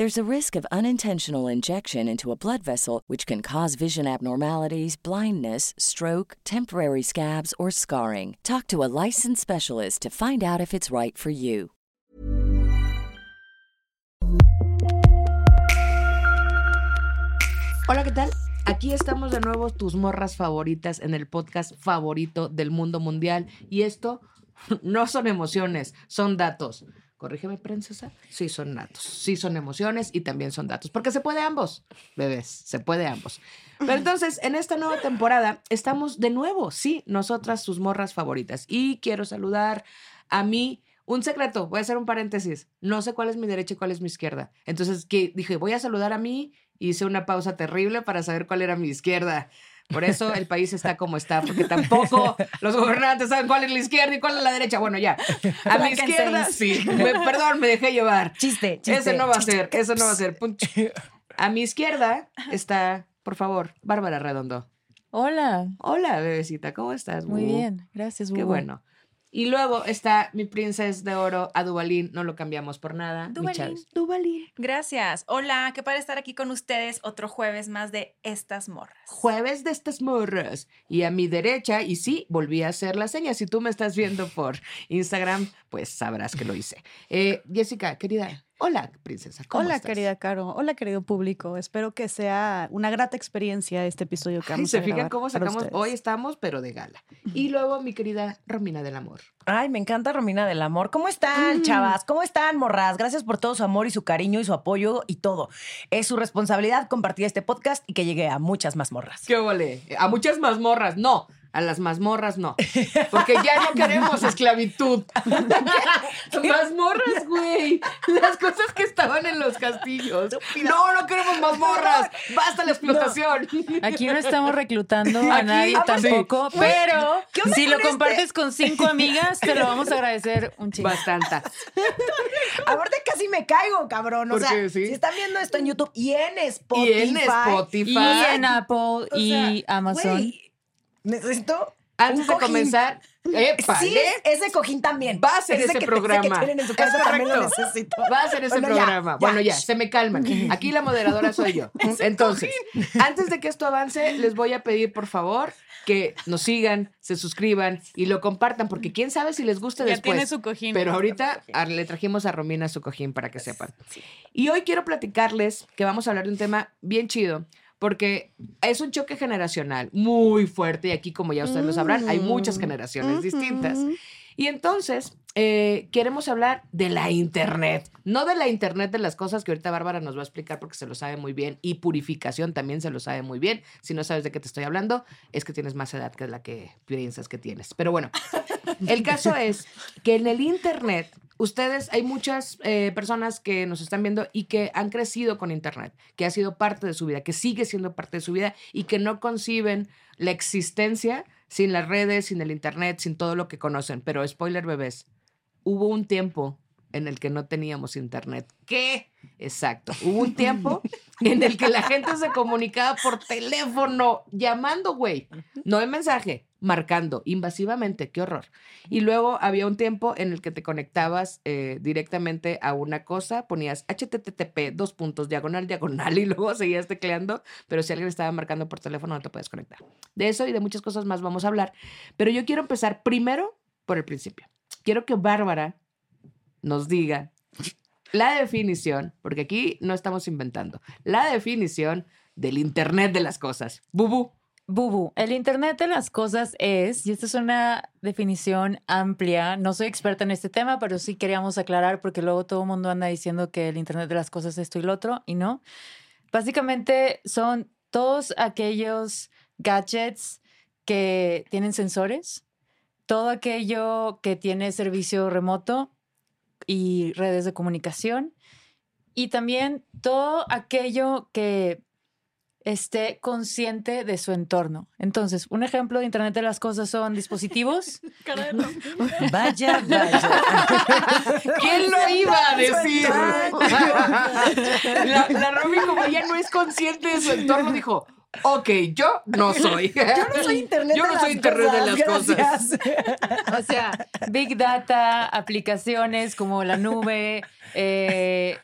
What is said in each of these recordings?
There's a risk of unintentional injection into a blood vessel, which can cause vision abnormalities, blindness, stroke, temporary scabs, or scarring. Talk to a licensed specialist to find out if it's right for you. Hola, ¿qué tal? Aquí estamos de nuevo, tus morras favoritas en el podcast favorito del mundo mundial. Y esto no son emociones, son datos. Corrígeme, princesa. Sí, son datos. Sí, son emociones y también son datos. Porque se puede ambos, bebés. Se puede ambos. Pero entonces, en esta nueva temporada, estamos de nuevo, sí, nosotras, sus morras favoritas. Y quiero saludar a mí. Un secreto, voy a hacer un paréntesis. No sé cuál es mi derecha y cuál es mi izquierda. Entonces que dije, voy a saludar a mí. Hice una pausa terrible para saber cuál era mi izquierda. Por eso el país está como está, porque tampoco los gobernantes saben cuál es la izquierda y cuál es la derecha. Bueno, ya. A and izquierda, sí. Me- perdón, me dejé llevar. Chiste, chiste. Ese no va a ser, eso no va a ser. A mi izquierda está, por favor, Bárbara Redondo. Hola, Hola, bebecita, ¿cómo estás? muy bien, gracias. Qué Bubu. bueno. Y luego está mi princesa de oro, a Dubalín. No lo cambiamos por nada. Chaves. Dubalín. Gracias. Hola, qué padre estar aquí con ustedes otro jueves más de Estas Morras. Jueves de estas morras. Y a mi derecha, y sí, volví a hacer la seña. Si tú me estás viendo por Instagram, pues sabrás que lo hice. Eh, Jessica, querida. Hola, princesa. ¿cómo Hola, estás? querida Caro. Hola, querido público. Espero que sea una grata experiencia este episodio que Ay, vamos ¿Se a fijan cómo sacamos? Hoy estamos, pero de gala. Y luego mi querida Romina del Amor. Ay, me encanta Romina del Amor. ¿Cómo están, chavas? ¿Cómo están, morras? Gracias por todo su amor y su cariño y su apoyo y todo. Es su responsabilidad compartir este podcast y que llegue a muchas más morras. ¿Qué ole? A muchas mazmorras, no. A las mazmorras no. Porque ya no queremos esclavitud. mazmorras, güey. Las cosas que estaban en los castillos. No, no queremos mazmorras. Basta la explotación. Aquí no estamos reclutando a Aquí- nadie Ah, sí. tampoco, pero ¿Qué onda si lo este? compartes con cinco amigas, te lo vamos a agradecer un chingo. Bastante. Aparte casi me caigo, cabrón. O ¿Por sea? Sí. si están viendo esto en YouTube y en Spotify. Y en Spotify. Y en Apple o y Amazon. güey, necesito Antes de comenzar. Sí, ese cojín también. Va a ser ese que te- programa. que en su Es casa también lo necesito. Va a ser ese Bueno, programa. ya. Bueno, ya, se me calman. Aquí la moderadora soy yo. Entonces, antes de que esto avance, les voy a pedir, por favor, que nos sigan, se suscriban y lo compartan, porque quién sabe si les gusta Ya después. tiene su cojín. Pero ahorita a- le trajimos a Romina su cojín para que sepan. Y hoy quiero platicarles que vamos a hablar de un tema bien chido, porque es un choque generacional muy fuerte y aquí, como ya ustedes lo sabrán, hay muchas generaciones distintas. Y entonces, eh, queremos hablar de la Internet, no de la Internet de las cosas que ahorita Bárbara nos va a explicar porque se lo sabe muy bien y purificación también se lo sabe muy bien. Si no sabes de qué te estoy hablando, es que tienes más edad que la que piensas que tienes. Pero bueno, el caso es que en el Internet, ustedes, hay muchas eh, personas que nos están viendo y que han crecido con Internet, que ha sido parte de su vida, que sigue siendo parte de su vida y que no conciben la existencia sin las redes, sin el Internet, sin todo lo que conocen. Pero spoiler, bebés, hubo un tiempo en el que no teníamos internet. ¿Qué? Exacto. Hubo un tiempo en el que la gente se comunicaba por teléfono, llamando, güey. No en mensaje, marcando invasivamente. Qué horror. Y luego había un tiempo en el que te conectabas eh, directamente a una cosa, ponías http dos puntos diagonal diagonal y luego seguías tecleando, pero si alguien estaba marcando por teléfono no te puedes conectar. De eso y de muchas cosas más vamos a hablar. Pero yo quiero empezar primero por el principio. Quiero que Bárbara nos diga la definición, porque aquí no estamos inventando, la definición del Internet de las cosas. Bubu. Bubu, el Internet de las cosas es, y esta es una definición amplia, no soy experta en este tema, pero sí queríamos aclarar porque luego todo el mundo anda diciendo que el Internet de las cosas es esto y lo otro, y no. Básicamente son todos aquellos gadgets que tienen sensores, todo aquello que tiene servicio remoto y redes de comunicación, y también todo aquello que esté consciente de su entorno. Entonces, un ejemplo de Internet de las Cosas son dispositivos. Vaya, vaya. ¿Quién lo iba a decir? la, la Romy, como ella no es consciente de su entorno, dijo, ok, yo no soy. Yo no soy internet Yo de no las soy internet de cosas, las cosas. O sea, Big Data, aplicaciones como la nube, eh,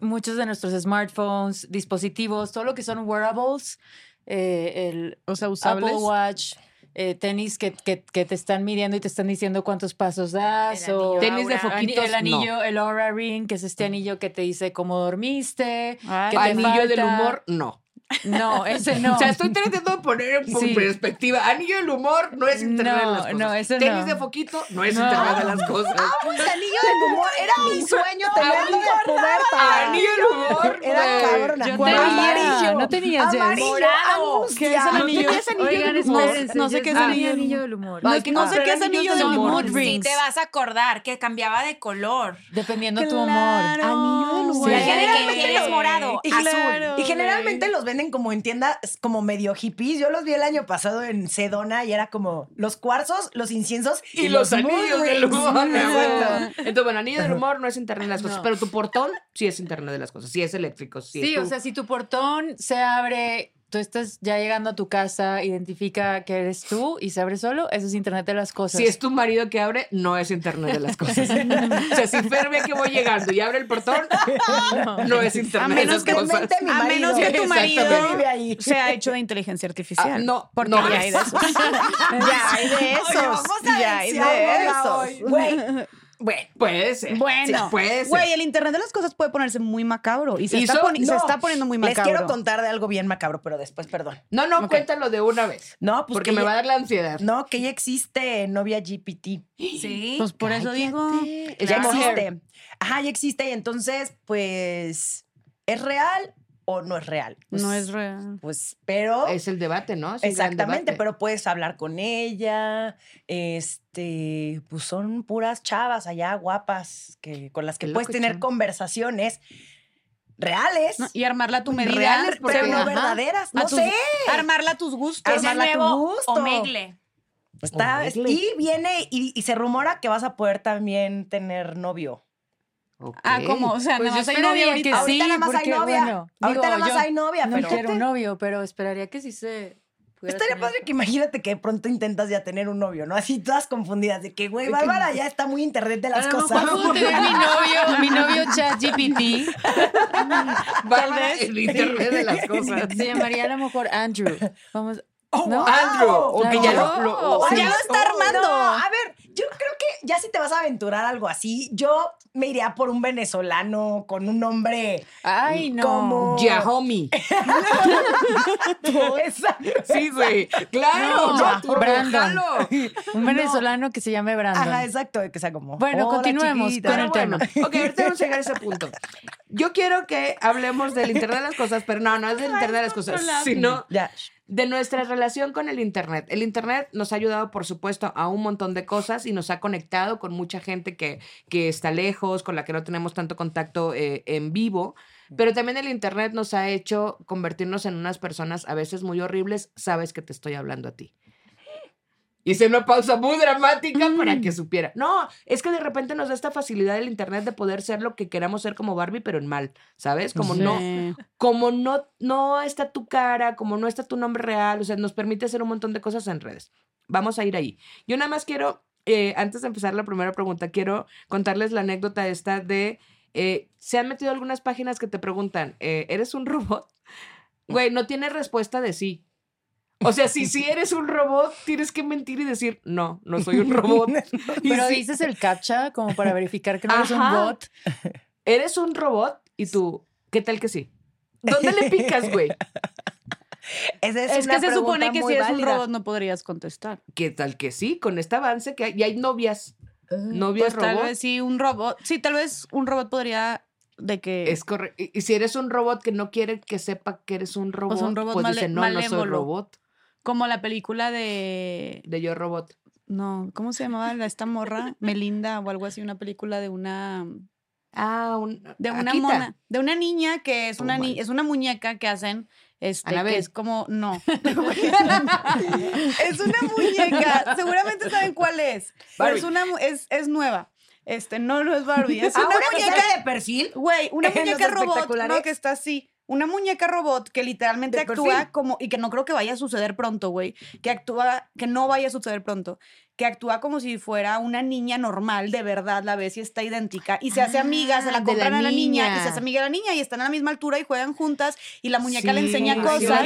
muchos de nuestros smartphones, dispositivos, todo lo que son wearables, eh, el O sea, usables. Apple Watch, eh, tenis que, que- que te están midiendo y te están diciendo cuántos pasos das. El o Tenis de foquitos, el anillo, el Aura Ring, que es este anillo que te dice cómo dormiste. Ay, que te Anillo del humor, no. No, ese no. O sea, estoy tratando de poner en Sí. perspectiva. Anillo del humor no es internet de No, las cosas. no, ese Tenis no. de foquito no es No. internet de las cosas. Pues anillo del humor era mi sueño tenerlo de puberta. Anillo del humor. Era cabrona. Yo ¿Cuál tenía, amarillo? no tenías. Amarillo, Morado. ¿Qué es el anillo? tenías anillo Oigan, del humor? No sé qué es anillo del anillo humor. del humor. No, sé qué es anillo del humor. Sí, te vas a acordar que cambiaba de color. Dependiendo tu humor. Anillo Sí. Que Generalmente los- morado, Y, azul. Claro, y generalmente güey. los venden como en tiendas como medio hippies. Yo los vi el año pasado en Sedona y era como los cuarzos, los inciensos Y los anillos del humor. Entonces, bueno, anillo del humor no es internet de las cosas. No. Pero tu portón sí es internet de las cosas. Sí es eléctrico. Sí, Sí, es o sea, si tu portón se abre, tú estás ya llegando a tu casa, identifica que eres tú y se abre solo, eso es Internet de las cosas. Si es tu marido que abre, no es internet de las cosas. o sea, si Fer ve que voy llegando y abre el portón, no, es internet A de menos las que cosas. Mente mi A menos que tu marido se ha hecho de inteligencia artificial. Ah, no, porque no. ya hay de esos. ya hay de esos. vamos a ya hay de esos. Bueno, Puede ser. Bueno, Sí, puede ser. güey, el internet de las cosas puede ponerse muy macabro y se, Y está, so- se está poniendo muy les macabro. quiero contar de algo bien macabro, pero después, perdón. No, no, cuéntalo de una vez. No, pues porque que me ya- va a dar la ansiedad. No, que ya existe novia GPT. Sí. Pues por eso digo. Ya Claro. existe. Ajá, ya existe. Y entonces, pues, ¿es real o no es real? Pues, no es real. Pues, pero. Es el debate, ¿no? Es Exactamente, debate. pero puedes hablar con ella. Este, pues son puras chavas allá, guapas, que, con las que puedes tener conversaciones reales, No, y armarla a tu medida. Reales, porque- pero no ajá. verdaderas. a No tus- sé. Armarla a tus gustos. armarla a tu nuevo gusto. Omegle. Está, Omegle. y viene, y, y se rumora que vas a poder también tener novio. Ah, ¿cómo? O sea, Pues nada yo más hay novia ahorita. que Ahorita sí, nada más hay porque, novia. bueno, Ahorita digo, nada más yo hay novia, No pero. quiero un novio, pero esperaría que sí se Estaría tener. padre que imagínate que de pronto intentas ya tener un novio, ¿no? Así todas confundidas de que, güey, Bárbara ya está muy internet de las cosas. mejor puedo tener mi novio, mi novio ChatGPT. Bárbara, vez. el internet de las cosas. Se llamaría a lo mejor Andrew. Vamos. Oh, ¿No? wow. Andrew, o que ya lo, lo- Oh, sí. ya lo está armando. No, a ver, yo creo que ya si te vas a aventurar algo así, yo me iría por un venezolano con un nombre Ay, no. como... Yahomi. Exacto. Sí, güey. Claro. No, Brandon. Un venezolano que se llame Brandon. Ajá, exacto, que sea como... Bueno, "Hola, continuemos chiquita". con el bueno, tema. ok, ahorita vamos a llegar a ese punto. Yo quiero que hablemos del Internet de las cosas, pero no, no es del Internet de las cosas, sino Ya. de nuestra relación con el Internet. El Internet nos ha ayudado, por supuesto, a un montón de cosas y nos ha conectado con mucha gente que, que está lejos, con la que no tenemos tanto contacto eh, en vivo. Pero también el Internet nos ha hecho convertirnos en unas personas a veces muy horribles. Sabes que te estoy hablando a ti. Hice una pausa muy dramática para que supiera. No, es que de repente nos da esta facilidad del Internet de poder ser lo que queramos ser como Barbie, pero en mal, ¿sabes? Como no, como no, no está tu cara, como no está tu nombre real, o sea, nos permite hacer un montón de cosas en redes. Vamos a ir ahí. Yo nada más quiero, eh, antes de empezar la primera pregunta, quiero contarles la anécdota esta de, eh, ¿se han metido algunas páginas que te preguntan, eh, ¿eres un robot? Güey, no tiene respuesta de sí. O sea, si sí eres un robot, tienes que mentir y decir, no, no soy un robot. Y Pero si dices el captcha como para verificar que no eres un Ajá. bot. eres un robot y tú, ¿qué tal que sí? ¿Dónde le picas, güey? Esa es, Es una que se supone que si es un robot no podrías contestar. ¿Qué tal que sí? Con este avance que hay, y hay novias. Novias Pues tal robot. vez sí, un robot. Sí, tal vez un robot podría de que... Es correcto. Y, si eres un robot que no quiere que sepa que eres un robot, sea, un robot pues male- dice, no, no soy robot. Como la película de... De yo robot. No, ¿cómo se llamaba la- esta morra? Melinda o algo así, una película de una... Ah, un, De una Akita. mona. De una niña que es Oh, una, ni- es una muñeca que hacen... Este, Anabel. que es como, no. es una muñeca. Seguramente saben cuál es. pero es una es, es nueva. Este, no, no es Barbie. Es una Ahora que muñeca de perfil. Güey, una muñeca robot, no, que está así. Una muñeca robot que literalmente De actúa perfil. como, y que no creo que vaya a suceder pronto, güey, que actúa, que no vaya a suceder pronto, que actúa como si fuera una niña normal, de verdad, la ves y está idéntica, y se hace amiga, se Ah, la de la compran a la niña, y se hace amiga de la niña, y están a la misma altura y juegan juntas, y la muñeca le enseña sí, cosas,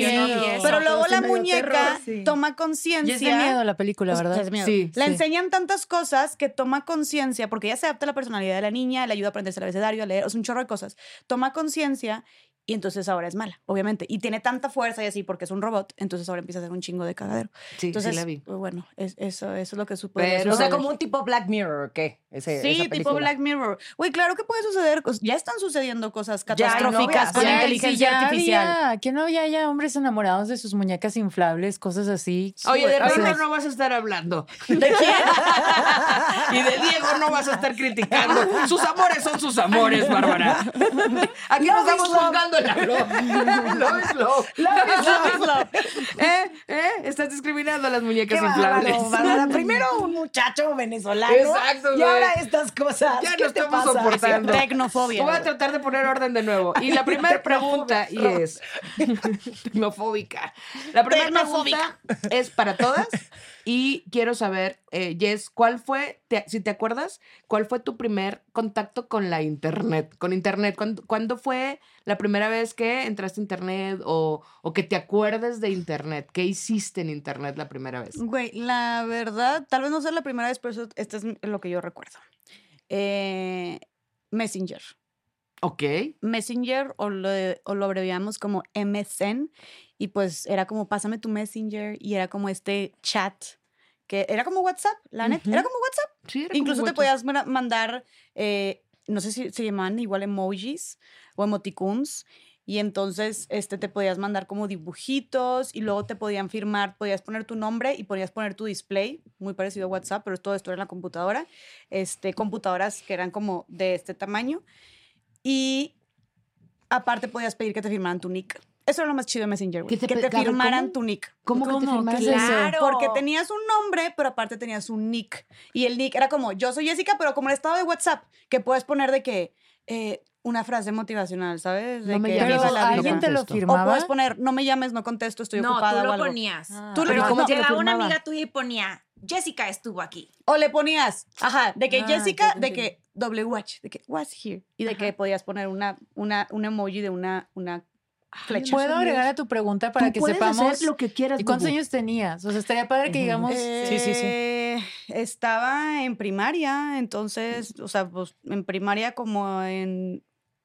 pero luego la muñeca terror, sí. toma Y es conciencia. de miedo la película, ¿verdad? es miedo. Sí, Le sí. enseñan tantas cosas que toma conciencia, porque ella se adapta a la personalidad de la niña, le ayuda a aprenderse el abecedario, a leer, o sea, un chorro de cosas. Toma conciencia y entonces ahora es mala, obviamente. Y tiene tanta fuerza y así porque es un robot, entonces ahora empieza a hacer un chingo de cagadero. Sí, Entonces, sí la vi. pues, bueno, es- eso, eso es lo que supo. Pero- O sea, como un tipo Black Mirror, ¿o ¿qué? Ese- Sí, esa tipo. Black Mirror. Güey, claro que puede suceder, ya están sucediendo cosas catastróficas con Ya, inteligencia ya artificial. había- que no había ya hombres enamorados de sus muñecas inflables, cosas así. Oye, de Roma no vas a estar hablando. y de Diego no vas a estar criticando. Sus amores son sus amores, Bárbara. Aquí nos estamos juzgando love. Love is love. Love is love. ¿Eh? ¿Eh? Estás discriminando a las muñecas Qué inflables. bárbaro. Primero un muchacho venezolano. Exacto, Y güey. ahora estas cosas. Ya ¿Qué no te estamos pasa? soportando. Tecnofobia. Voy a tratar de poner orden de nuevo. Y la primera pregunta y es tecnofóbica. La primera pregunta es para todas y quiero saber, eh, Jess, ¿cuál fue, si te acuerdas, cuál fue tu primer contacto con la internet? Con internet, ¿cuándo, fue la primera vez que entraste a internet o, que te acuerdes de internet? ¿Qué hiciste en internet la primera vez? Güey, la verdad, tal vez no sea la primera vez, pero esto es lo que yo recuerdo. Eh, Messenger. Ok. Messenger o lo, o lo abreviamos como MSN y pues era como pásame tu Messenger y era como este chat que era como WhatsApp, la neta, era como WhatsApp. Sí, era como Incluso te WhatsApp. podías mandar, eh, no sé si se llamaban igual emojis o emoticons. Y entonces este, te podías mandar como dibujitos y luego te podían firmar, podías poner tu nombre y podías poner tu display, muy parecido a WhatsApp, pero todo esto era en la computadora. Este, computadoras que eran como de este tamaño. Y aparte podías pedir que te firmaran tu nick. Eso era lo más chido de Messenger, güey, ¿Que te Que firmaran cómo? tu nick. ¿Cómo, que te eso? Claro. Porque tenías un nombre, pero aparte tenías un nick. Y el nick era como, yo soy Jessica, pero como el estado de WhatsApp, que puedes poner de que eh, una frase motivacional, ¿sabes? De No me que llames, Pero alguien te lo contesto. O firmaba. puedes poner, no me llames, no contesto, estoy no, ocupada tú o lo algo. ponías. Ah. Tú lo Pero ¿cómo te lo llegaba una firmaba? amiga tuya y ponía, Jessica estuvo aquí. O le ponías, ajá, de que Ah, Jessica, de que WH, de que was here. Y de que podías poner una, una, un emoji de una, una flecha. ¿Puedo agregar a tu pregunta para Tú que puedes sepamos hacer lo que quieras. ¿Y cuántos Bubu. años tenías? O sea, estaría padre que digamos... Sí, sí, sí. Eh, Estaba en primaria, entonces, o sea, pues en primaria como en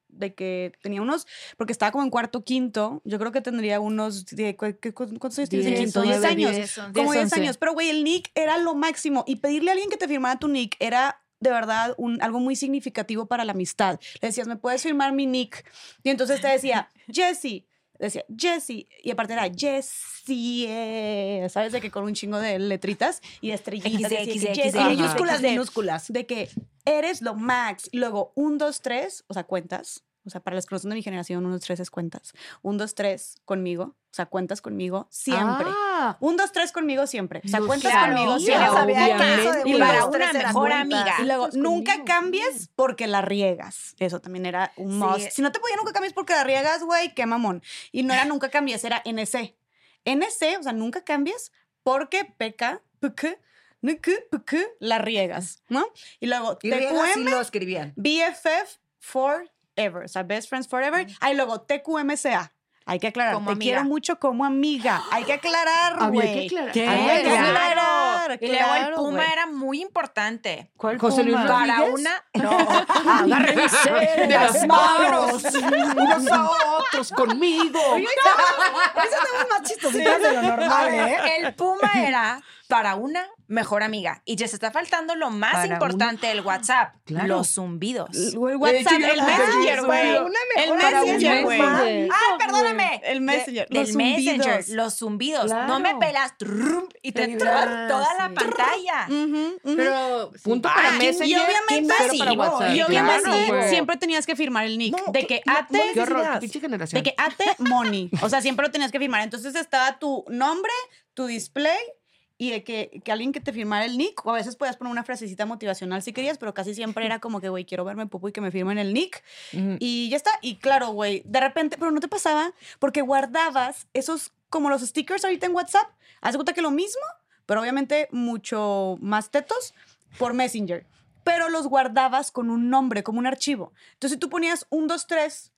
de que tenía unos, porque estaba como en cuarto, quinto, yo creo que tendría unos, de, ¿cu- qué- cu- ¿cuántos años tienes en Diez, quinto? 10 nueve, años. diez. como 10 once. años, pero güey, el nick era lo máximo y pedirle a alguien que te firmara tu nick era de verdad un, algo muy significativo para la amistad. Le decías, ¿me puedes firmar mi nick? Y entonces te decía, Jessie, decía Jessie, y aparte era Jessie, eh", ¿sabes? De que con un chingo de letritas y estrellitas. y. Minúsculas, de- minúsculas. de que eres lo max. Y luego, un, dos, tres, o sea, cuentas. O sea, para los que no son de mi generación, uno, dos, tres es cuentas. Un, dos, tres conmigo. O sea, cuentas conmigo siempre. Ah, Un, dos, tres conmigo siempre. O sea, cuentas Claro, conmigo siempre. Y para una mejor amiga. Y luego, nunca conmigo. cambies porque la riegas. Eso también era un Sí. must. Si no te podía nunca cambies porque la riegas, güey, qué mamón. Y no era nunca cambies, era NC. NC, o sea, nunca cambies porque peca, pk, la riegas, ¿no? Y luego, Y sí TQM, lo escribían. BFF forever. O sea, Best Friends Forever. Ahí luego, TQMCA. Hay que aclarar. Como te amiga. quiero mucho como amiga. Hay que aclarar, güey. que aclarar. ¿Qué? Hay que Claro. aclarar. Y luego el puma era muy importante. ¿Cuál José Luis puma? Para una. No. Agárrense de las manos, unos a otros conmigo. Eso estamos más chistositas de lo normal, ¿eh? El puma era para una mejor amiga. Y ya se está faltando lo más Para importante del WhatsApp: Claro. los zumbidos. El WhatsApp, el Messenger, güey. El Messenger, güey. ¡Ay, perdóname! El Messenger, De- los del Messenger, zumbidos. los zumbidos. Claro. No me pelas trum, y te vibra, toda la pantalla. Pero punto Ah, para Messenger. y obviamente cero para sí, WhatsApp. Y obviamente Claro, siempre tenías que firmar el nick. No, de que no, ate, horror, pinche generación. de que ate money. O sea, siempre lo tenías que firmar. Entonces estaba tu nombre, tu display y de que, que alguien que te firmara el nick. O a veces podías poner una frasecita motivacional si querías, pero casi siempre era como que, güey, quiero verme popo y que me firmen el nick. Y ya está. Y claro, güey, de repente, pero no te pasaba porque guardabas esos, como los stickers ahorita en WhatsApp. Haz cuenta que lo mismo, pero obviamente mucho más tetos por Messenger. Pero los guardabas con un nombre, como un archivo. Entonces, si tú ponías un, dos, tres,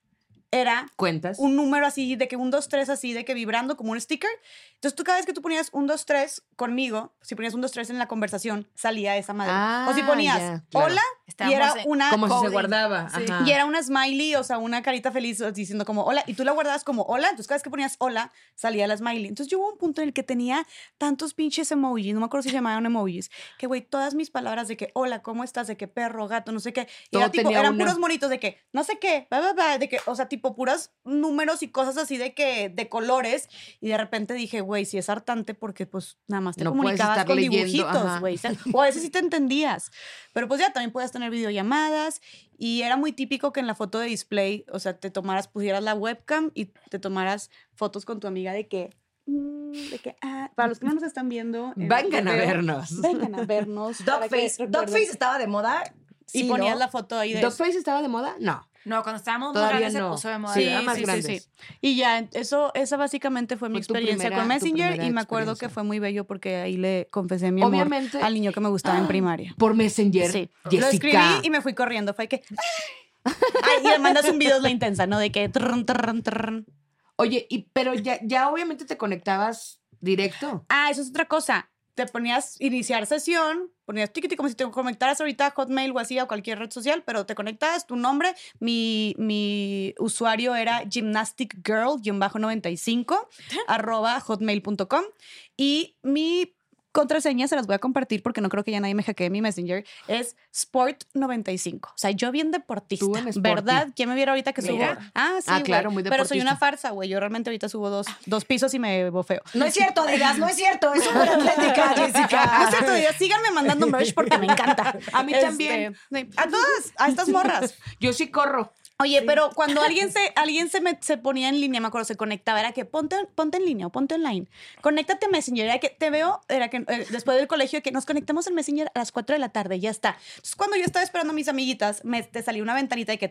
era Cuentas. un número así, de que un, dos, tres así, de que vibrando como un sticker. Entonces, tú cada vez que tú ponías un, dos, tres conmigo, si ponías un, dos, tres en la conversación, salía esa madre. o si Ah, ponías claro. hola, y era una Como si se guardaba. Ajá. y era una smiley, o sea, una carita feliz diciendo como hola. Y tú la guardabas como hola. Entonces, cada vez que ponías hola, salía la smiley. Entonces, yo hubo un punto en el que tenía tantos pinches emojis, no me acuerdo si se llamaban emojis, que, güey, todas mis palabras de que hola, ¿cómo estás? De que perro, gato, no sé qué. Y era tipo, eran una. puros monitos de que no sé qué, bla, bla, bla, de que, o sea, tipo puros números y cosas así de que, de colores. Y de repente dije, güey, si es hartante porque, pues, nada más te No puedes comunicabas con leyendo, dibujitos, güey. O a veces sí te entendías. Pero pues ya también podías tener videollamadas y era muy típico que en la foto de display, o sea, te tomaras, pusieras la webcam y te tomaras fotos con tu amiga de que, mm, de que, ah, para los que no nos están viendo. en Vengan a vernos. Vengan a vernos. Dogface. Dogface estaba de moda. Y ponías ¿no? la foto ahí de... ¿Dogface estaba de moda? No. No, cuando estábamos Todavía grandes no. se puso de moda. Sí, más sí, grandes. sí. Y ya, eso, esa básicamente fue mi experiencia primera- con Messenger y me acuerdo que fue muy bello porque ahí le confesé mi amor Obviamente. al niño que me gustaba en primaria. Por Messenger. Sí. Jessica. Lo escribí y me fui corriendo. Fue que. Ay, y le mandas un video es la intensa, ¿no? De que. Oye, y, pero ya, ya obviamente te conectabas directo. Ah, eso es otra cosa. Te ponías iniciar sesión, ponías tiquiti como si te conectaras ahorita a Hotmail o así a cualquier red social, pero te conectabas, tu nombre, mi, mi usuario era gymnasticgirl-95 arroba hotmail.com y mi contraseña se las voy a compartir porque no creo que ya nadie me hackee mi Messenger, es Sport95. O sea, yo bien deportista, Tú en Sporty. ¿verdad? ¿Quién me viera ahorita que subo? Mira. Ah, sí, Ah, güey. claro, muy Pero soy una deportista. farsa, güey. Yo realmente ahorita subo dos, dos pisos y me bofeo. No es cierto, digas, no es cierto. Es súper atlética, No es Jessica. cierto, digas, síganme mandando merch porque me encanta. A mí Este, también. sí. A todas, a estas morras. Yo sí corro. Oye, pero cuando alguien se, alguien se, me- se ponía en línea, me acuerdo, se conectaba, era que ponte, ponte en línea o ponte online. Conéctate a Messenger. Era que te veo, era que eh, después del colegio, que nos conectamos en Messenger a las 4 de la tarde, ya está. Entonces, cuando yo estaba esperando a mis amiguitas, me te salía una ventanita de que,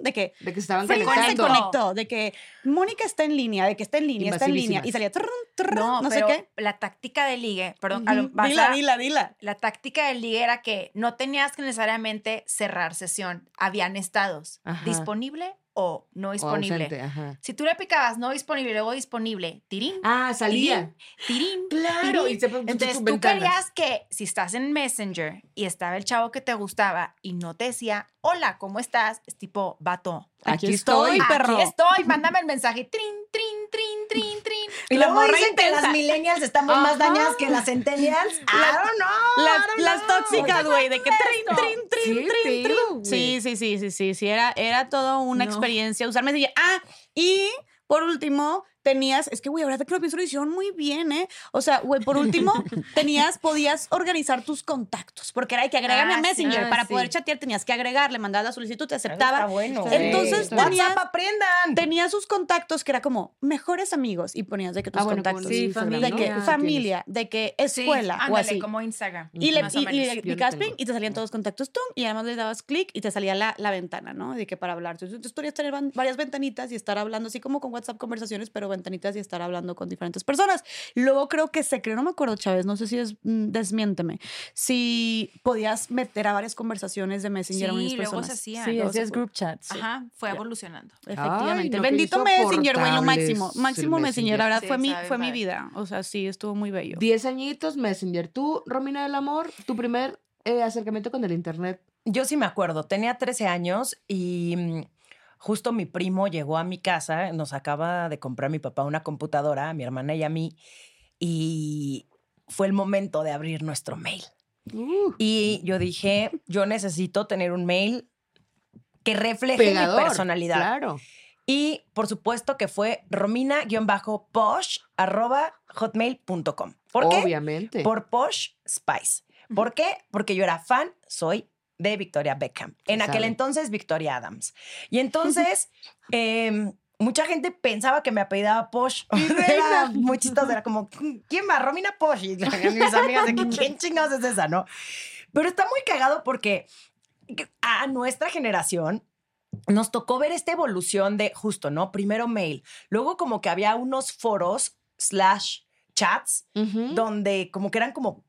de que, De que estaban se conectó, de que Mónica está en línea, de que está en línea, está en línea. Y salía, trrrun, No, no, sé pero qué. la táctica de ligue, perdón, Ujú. vas Dila, dila, dila. la táctica del ligue era que no tenías que necesariamente cerrar sesión. Habían estados Ajá. disponible o no O disponible. ausente, ajá. Si tú le picabas no disponible, luego disponible, tirín, Ah, salía. tirín, Claro. tirín. Y se Entonces tú ventanas. querías que si estás en Messenger y estaba el chavo que te gustaba y no te decía, hola, ¿cómo estás? Es tipo, vato. Aquí Aquí estoy. estoy, perro. Aquí estoy, mándame el mensaje, trin, trin, trin, trin, trin. Y luego dicen que las millennials estamos más dañadas que las centennials. Don't know, Las, I don't las know. tóxicas, güey, de que trin, trin, trin, Sí, trin, trin. Sí, sí, sí, sí, sí, sí, era, era todo una No. experiencia usar Messenger. Ah, y por último, tenías, es que, güey, ahora que lo pienso, lo hicieron muy bien, ¿eh? O sea, güey, por último, tenías, podías organizar tus contactos, porque era de que agrégame Ah, a sí. Messenger, Ah, para sí. poder chatear tenías que agregar, le mandabas la solicitud, te aceptaba. Está bueno. Entonces, WhatsApp, tenías- aprendan. Tenía sus contactos que era como mejores amigos y ponías de que tus Ah, bueno, contactos. Sí, Instagram, de que Ah, familia, de que Sí, escuela o ándale, así. como Instagram. Y le, o y, y tengo. ping y te salían todos los contactos tum, y además le dabas clic y te salía la, la ventana, ¿no? De que para hablar. Entonces, tú podrías tener varias ventanitas y estar hablando así como con WhatsApp conversaciones, pero ventanitas y estar hablando con diferentes personas. Luego creo que se creó, no me acuerdo, Chávez, no sé si es, mm, desmiénteme, si podías meter a varias conversaciones de Messenger a Sí, unas luego se personas. hacía. Sí, luego se fue. group chats. sí. Ajá, fue evolucionando. Efectivamente. Ay, Bendito Messenger, güey, lo máximo. Máximo Messenger, la verdad, Sí, fue, mi, fue mi vida. O sea, sí, estuvo muy bello. Diez añitos, Messenger. Tú, Romina del Amor, tu primer eh, acercamiento con el internet. Yo sí me acuerdo, tenía 13 años y mm, justo mi primo llegó a mi casa, nos acaba de comprar mi papá una computadora, a mi hermana y a mí, y fue el momento de abrir nuestro mail. Uh, Y yo dije, yo necesito tener un mail que refleje pegador. mi personalidad. Claro. Y por supuesto que fue romina-posh arroba hotmail.com. ¿Por qué? Obviamente. Por Posh Spice. ¿Por qué? Porque yo era fan, soy de Victoria Beckham. En aquel sabe. entonces, Victoria Adams. Y entonces, em, mucha gente pensaba que me apellidaba Posh. Era muy chistoso. Era como, ¿quién va? Romina Posh. Y mis amigas de que, ¿quién chingados es esa, no? Pero está muy cagado porque a nuestra generación nos tocó ver esta evolución de justo, ¿no? Primero mail, luego como que había unos foros slash chats donde como que eran como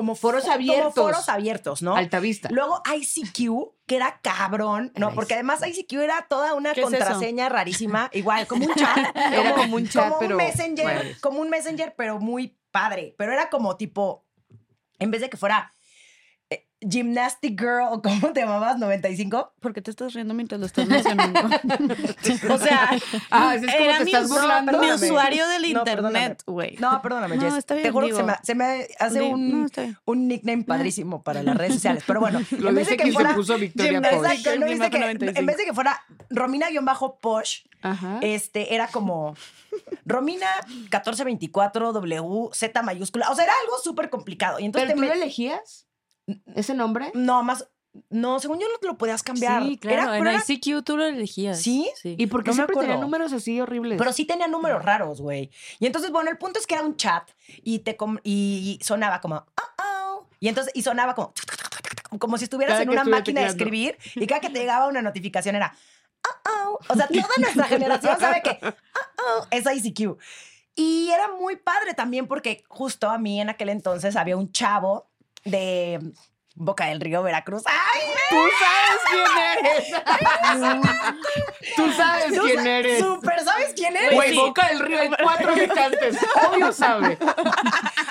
como Foros como abiertos. foros abiertos, ¿no? Altavista. Luego ICQ, que era cabrón, ¿no? Era Porque además ICQ era toda una contraseña rarísima, igual, como un chat. Era como un chat, como pero. un messenger, bueno. como un messenger, pero muy padre. Pero era como tipo, en vez de que fuera Gymnastic Girl, o ¿cómo te llamabas? 95. ¿Por qué te estás riendo mientras lo estás mencionando? o sea, Ah, ese es como era te mi, estás no, burlando. mi Perdóname. usuario del No, internet, güey. No, perdóname, No, Jess. está bien, Te juro que se me, se me hace un, nickname padrísimo para las redes sociales. Pero bueno, Lo en vez dice de que fuera... se puso Victoria Posh. Exacto, ¿no? Girl, Viste que- 95. en vez de que fuera Romina-Posh, este, era como Romina 1424 W Z mayúscula. O sea, era algo súper complicado. Y entonces ¿Pero tú te lo me- elegías? ¿Ese nombre? No, más... No, según yo no te lo podías cambiar. Sí, claro. Era- en pero, era- ICQ tú lo elegías. ¿Sí? ¿Y por qué No me siempre tenía acuerdo. números así horribles? pero sí tenía números raros, güey. Y entonces, bueno, el punto es que era un chat y te com- y sonaba como "Oh, oh", y entonces y sonaba como como si estuvieras Cada en una máquina de tecleando. escribir y cada que te llegaba una notificación era "Oh, oh". O sea, toda nuestra generación sabe que "Oh, oh", es ICQ. Y era muy padre también porque justo a mí en aquel entonces había un chavo de Boca del Río, Veracruz. ¡Ay! Tú sabes quién eres. Tú sabes Tú quién sa- eres. Súper, ¿sabes quién eres? Güey, Boca del Río, hay cuatro habitantes. Obvio sabe.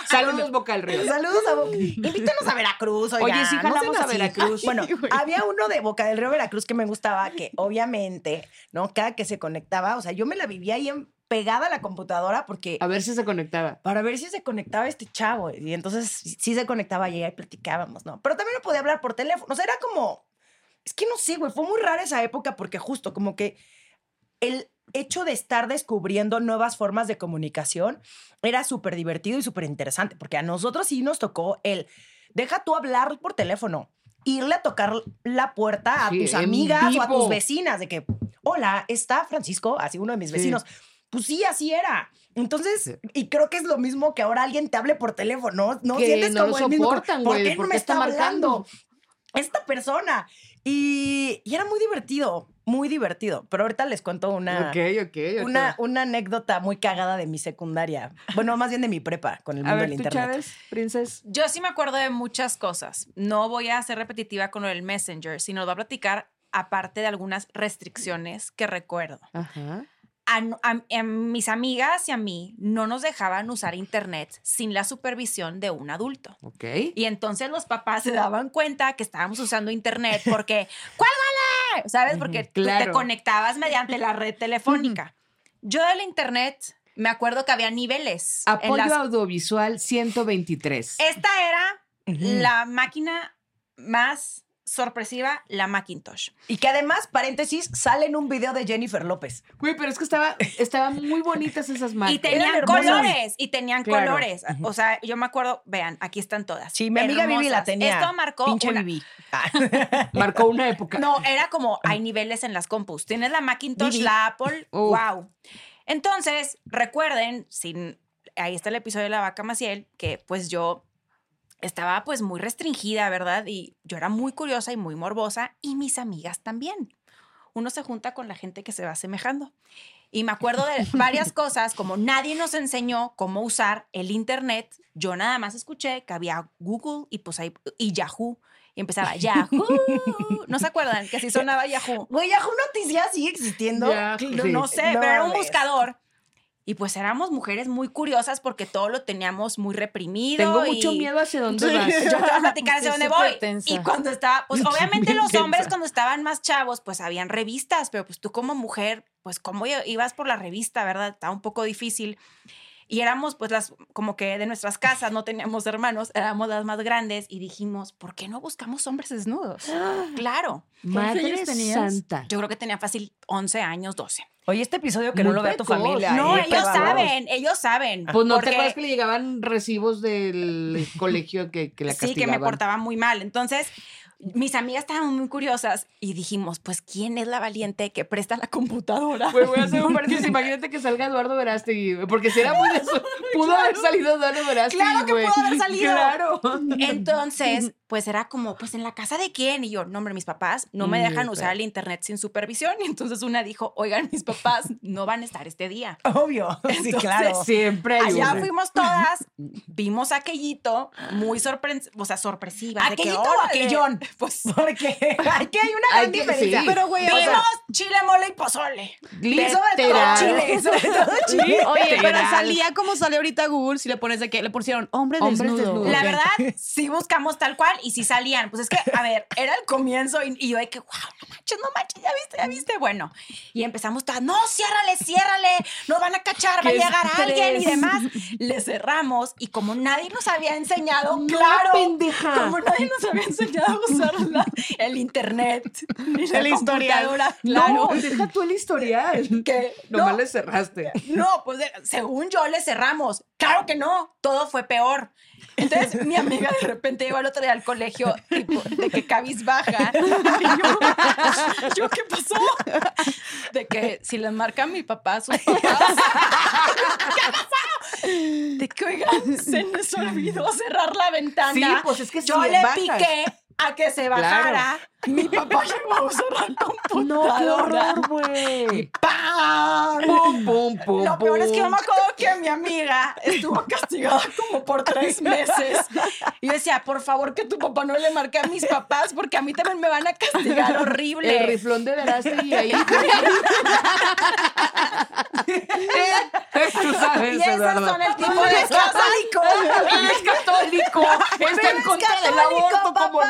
Saludos, Boca del Río. Saludos a Boca. Invítanos a Veracruz, oigan. Oye, sí jalamos a. Veracruz. Bueno, había uno de Boca del Río Veracruz que me gustaba, que obviamente, ¿no? Cada que se conectaba, o sea, yo me la vivía ahí en- pegada a la computadora porque A ver si se conectaba. para ver si se conectaba este chavo. Y entonces sí se conectaba y ahí platicábamos, ¿no? Pero también no podía hablar por teléfono. O sea, era como. Es que no sé, güey. Fue muy rara esa época porque justo como que el hecho de estar descubriendo nuevas formas de comunicación era súper divertido y súper interesante. Porque a nosotros sí nos tocó el. Deja tú hablar por teléfono. Irle a tocar la puerta a Sí, tus amigas o a tus vecinas de que, hola, está Francisco, así uno de mis Sí. vecinos. Pues sí, así era. Entonces, Sí. y creo que es lo mismo que ahora alguien te hable por teléfono, ¿no? Que Sientes no como lo el mismo, soportan, ¿por qué no ¿por me está está hablando marcando? esta persona? Y, y era muy divertido, muy divertido. Pero ahorita les cuento una, una, una anécdota muy cagada de mi secundaria. Bueno, más bien de mi prepa con el A mundo ver, del tú, internet. Chávez, princess. Yo sí me acuerdo de muchas cosas. No voy a ser repetitiva con el Messenger, sino voy a platicar aparte de algunas restricciones que recuerdo. Ajá. A, a- a mis amigas y a mí no nos dejaban usar internet sin la supervisión de un adulto. Ok. Y entonces los papás se daban cuenta que estábamos usando internet porque, ¡cuélgale! ¿Sabes? Porque tú te conectabas mediante la red telefónica. Yo del internet me acuerdo que había niveles. Apoyo las- audiovisual 123. Esta era la máquina más sorpresiva, la Macintosh. Y que además, paréntesis, sale en un video de Jennifer López. Güey, pero es que estaba, estaban muy bonitas esas marcas. Y tenían colores, y tenían Claro. colores. O sea, yo me acuerdo, vean, aquí están todas. Sí, mi amiga Vivi la tenía. Esto marcó Pinche una- Vivi. Marcó una época. No, era como hay niveles en las compus. Tienes la Macintosh, Vivi. la Apple, wow. Entonces, recuerden, sin, ahí está el episodio de la vaca Maciel, que pues yo estaba pues muy restringida, ¿verdad? Y yo era muy curiosa y muy morbosa y mis amigas también. uno se junta con la gente que se va asemejando. Y me acuerdo de varias cosas, como nadie nos enseñó cómo usar el Internet, yo nada más escuché que había Google y, pues ahí, y Yahoo. Y empezaba Yahoo. ¿No se acuerdan que así sonaba Yahoo? Güey, Yahoo Noticias sigue existiendo. Ya, No, sí. no sé, No pero era un buscador. Y pues éramos mujeres muy curiosas porque todo lo teníamos muy reprimido. Tengo mucho y- miedo hacia dónde vas. Yo te voy a platicar hacia dónde voy. tensa. Y cuando estaba, pues obviamente los hombres cuando estaban más chavos, pues habían revistas, pero pues tú como mujer, pues cómo ibas por la revista, ¿verdad? Estaba un poco difícil. Y éramos pues las, como que de nuestras casas, no teníamos hermanos, éramos las más grandes y dijimos, ¿por qué no buscamos hombres desnudos? claro. Madre santa. Yo creo que tenía fácil 11 años, 12. Oye, este episodio que no lo vea tu familia. No, ¿eh? ellos saben, ellos saben. Pues no porque- te acuerdas que le llegaban recibos del colegio que, que la Sí, que me castigaban. portaba muy mal. Entonces, mis amigas estaban muy curiosas y dijimos, pues, ¿quién es la valiente que presta la computadora? Güey, voy a hacer un paréntesis. Imagínate que salga Eduardo Verástegui, porque si era muy de eso, pudo haber salido Eduardo Verástegui, Claro que pudo haber salido. Claro. Entonces, pues era como, pues, ¿en la casa de quién? Y yo, no, hombre, mis papás no me dejan Mm, usar claro. el internet sin supervisión. Y entonces una dijo, oigan, mis papás no van a estar este día. Obvio. Sí, claro. Siempre Allá una. fuimos todas, vimos aquellito, muy sorprensiva, o sea, sorpresiva. de que, ¿Aquellito o aquellón? Pues Porque aquí hay una gran diferencia. sí. Pero, güey, o sea, vimos chile, mole y pozole. sobre todo Literal. Chile, sobre todo Chile. Oye, pero Literal. salía como sale ahorita Google si le pones de que le pusieron hombre Hombres desnudo. desnudos. La verdad, sí buscamos tal cual y sí salían. Pues es que, a ver, era el comienzo y, y yo de que, wow, no manches, no manches, ya viste, ya viste. Bueno, y empezamos todas, no, ciérrale, ciérrale, no van a cachar, va a llegar alguien y estrés. demás. Le cerramos y como nadie nos había enseñado, No, claro, pendeja. como nadie nos había enseñado a usar la- el internet, ni la El historial. claro. No, deja tú el historial. Que Nomás no, le cerraste. no, pues según yo le cerramos. Claro que no, todo fue peor. Entonces mi amiga de repente llegó al otro día al colegio tipo, de que cabizbaja. Y yo, yo, ¿qué pasó? De que si les marca a mi papá, a sus papás. De que, oigan, se nos olvidó cerrar la ventana. Sí, pues es que Yo le bajas. piqué a que se bajara. Mi papá llegó a usar la computadora. No, qué horror, güey. ¡Pam! Pum, pum, pum, Lo peor es que yo me acuerdo que mi amiga estuvo castigada como por tres meses. Y yo decía, por favor, que tu papá no le marque a mis papás, porque a mí también me van a castigar horrible. El riflón de Verástegui ahí. Tú sabes, y esas Eduardo. son el tipo de cosas. Él es católico. Está en contra del católico, aborto como papá.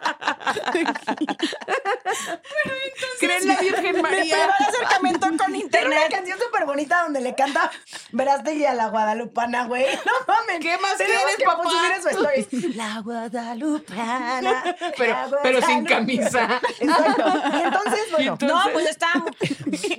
nosotros. Cree en la Virgen María. primer acercamiento con Tiene una internet. canción súper bonita donde le canta Verástegui a la Guadalupana, güey. No mames. ¿Qué más quieres, que papá? subir en su stories. La Guadalupana. Pero, la pero sin camisa. Exacto. Y entonces, bueno. entonces- No, pues estaba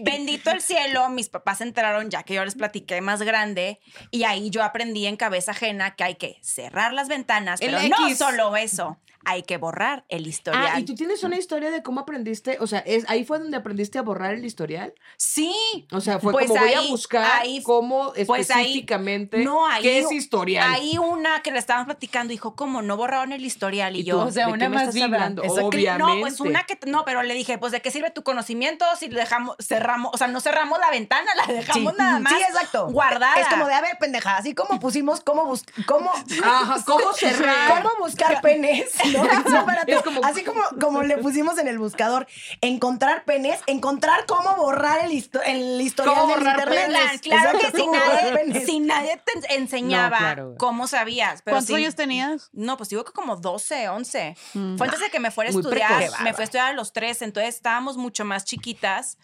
bendito el cielo. Mis papás se enteraron ya que yo les platiqué más grande y ahí yo aprendí en cabeza ajena que hay que cerrar las ventanas, El pero no X. solo eso, hay que borrar el historial. Ah, ¿y tú tienes una historia de cómo aprendiste? O sea, es, ahí fue donde aprendiste a borrar el historial. Sí. O sea, fue Pues como voy a buscar ahí- cómo pues ahí- específicamente No, ahí, qué es historial. Ahí una que le estaban platicando dijo, ¿cómo no borraron el historial? Y, Y tú, yo, o sea, ¿de una qué me más estás viva. hablando? Obviamente. No, pues una que no, pero le dije, pues de qué sirve tu conocimiento si dejamos, cerramos, o sea, no cerramos la ventana, la dejamos Sí. nada más Sí, exacto. guardada. Es como de, a ver, pendeja, así como pusimos cómo bus cómo Ajá, ¿cómo cerrar? cómo buscar penes, ¿no? No, espérate. Es como- Así como, como le pusimos en el buscador, encontrar penes, encontrar cómo borrar el, histo- el historial ¿Cómo borrar internet. penes? Claro, Exacto, que si nadie, si nadie te en- enseñaba No, claro, güey. cómo sabías. Pero ¿Cuántos años tenías? No, pues digo que como 12, 11. Fue antes de que me fuera a estudiar. Me fui a estudiar a los 3, entonces estábamos mucho más chiquitas.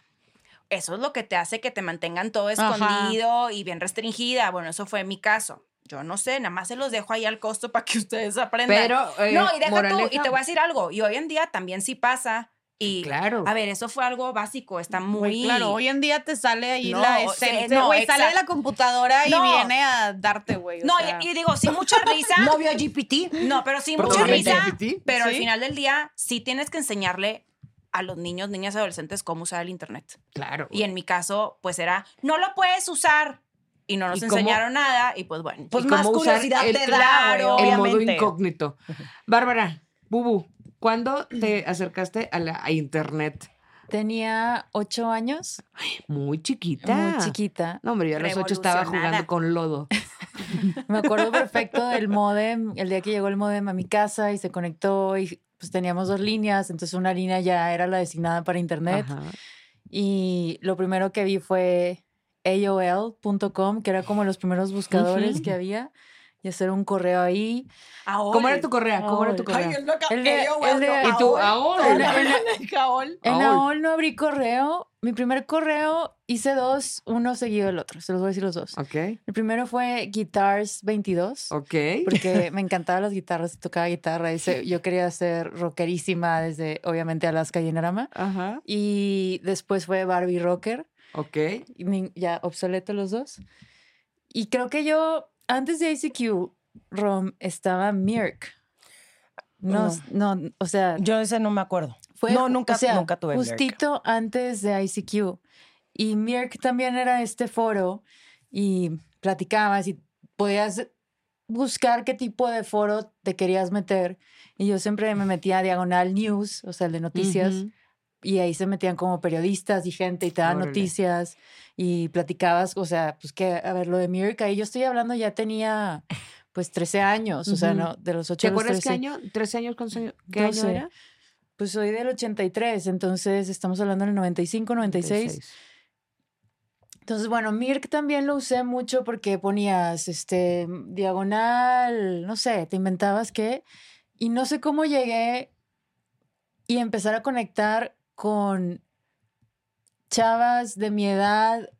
Eso es lo que te hace que te mantengan todo Ajá. escondido y bien restringida. Bueno, eso fue mi caso. Yo no sé, nada más se los dejo ahí al costo para que ustedes aprendan. Pero, eh, no, y deja tú, y te voy a decir algo. Y hoy en día también sí pasa. Y, Claro. a ver, eso fue algo básico, está muy... Muy claro, hoy en día te sale ahí No, la sea, esencia, no, güey, sale de la computadora y No. viene a darte, güey. No, sea. y, y digo, sin mucha risa. ¿No vio GPT? No, pero ¿Pero mucha risa. GPT? Pero al ¿Sí? final del día, sí tienes que enseñarle a los niños, niñas y adolescentes cómo usar el Internet. Claro. Y en mi caso, pues era, no lo puedes usar. Y no nos ¿Y cómo- enseñaron nada. Y pues bueno. Pues más curiosidad el- te da, claro, el modo incógnito. Bárbara, Bubu, ¿Cuándo te acercaste a la a internet? Tenía ocho años, Muy chiquita. muy chiquita. No, hombre, yo a los ocho estaba jugando con lodo. Me acuerdo perfecto del modem, el día que llegó el modem a mi casa y se conectó y pues teníamos dos líneas, entonces una línea ya era la designada para internet Ajá. y lo primero que vi fue AOL.com, que era como los primeros buscadores Ujú. que había y hacer un correo ahí. ¿Cómo era tu correa? ¿Cómo era tu Ay, correa? El de- el de- ¿Y tú ahora? En, en- en AOL. AOL no abrí correo. Mi primer correo hice dos, uno seguido del otro. Se los voy a decir los dos. Ok, El primero fue Guitars 22. ok. Porque me encantaban las guitarras, tocaba guitarra. Y se- yo quería ser rockerísima desde, obviamente, Alaska y Enarama. Ajá, Y después fue Barbie Rocker. Ok. y nin- ya obsoleto los dos. Y creo que yo, antes de ICQ, Rom, estaba Mirk. No, no, o sea, Yo ese no me acuerdo. fue no, nunca, o sea, nunca tuve Mirk. justito antes de ICQ. Y Mirk también era este foro y platicabas y podías buscar qué tipo de foro te querías meter. Y yo siempre me metía a Diagonal News, o sea, el de noticias. Ujú. Y ahí se metían como periodistas y gente y te daban Órale. noticias y platicabas, o sea, pues que, a ver, lo de Mirka, y yo estoy hablando ya tenía pues 13 años, o sea, no, de los 8 ¿Te acuerdas qué 13. año? ¿13 años? ¿Cuántos años? ¿Qué año Doce. era? Pues soy del 83, entonces estamos hablando del 95, 96. Entonces, bueno, Mirk también lo usé mucho porque ponías este diagonal, no sé, te inventabas qué. Y no sé cómo llegué y empezar a conectar con chavas de mi edad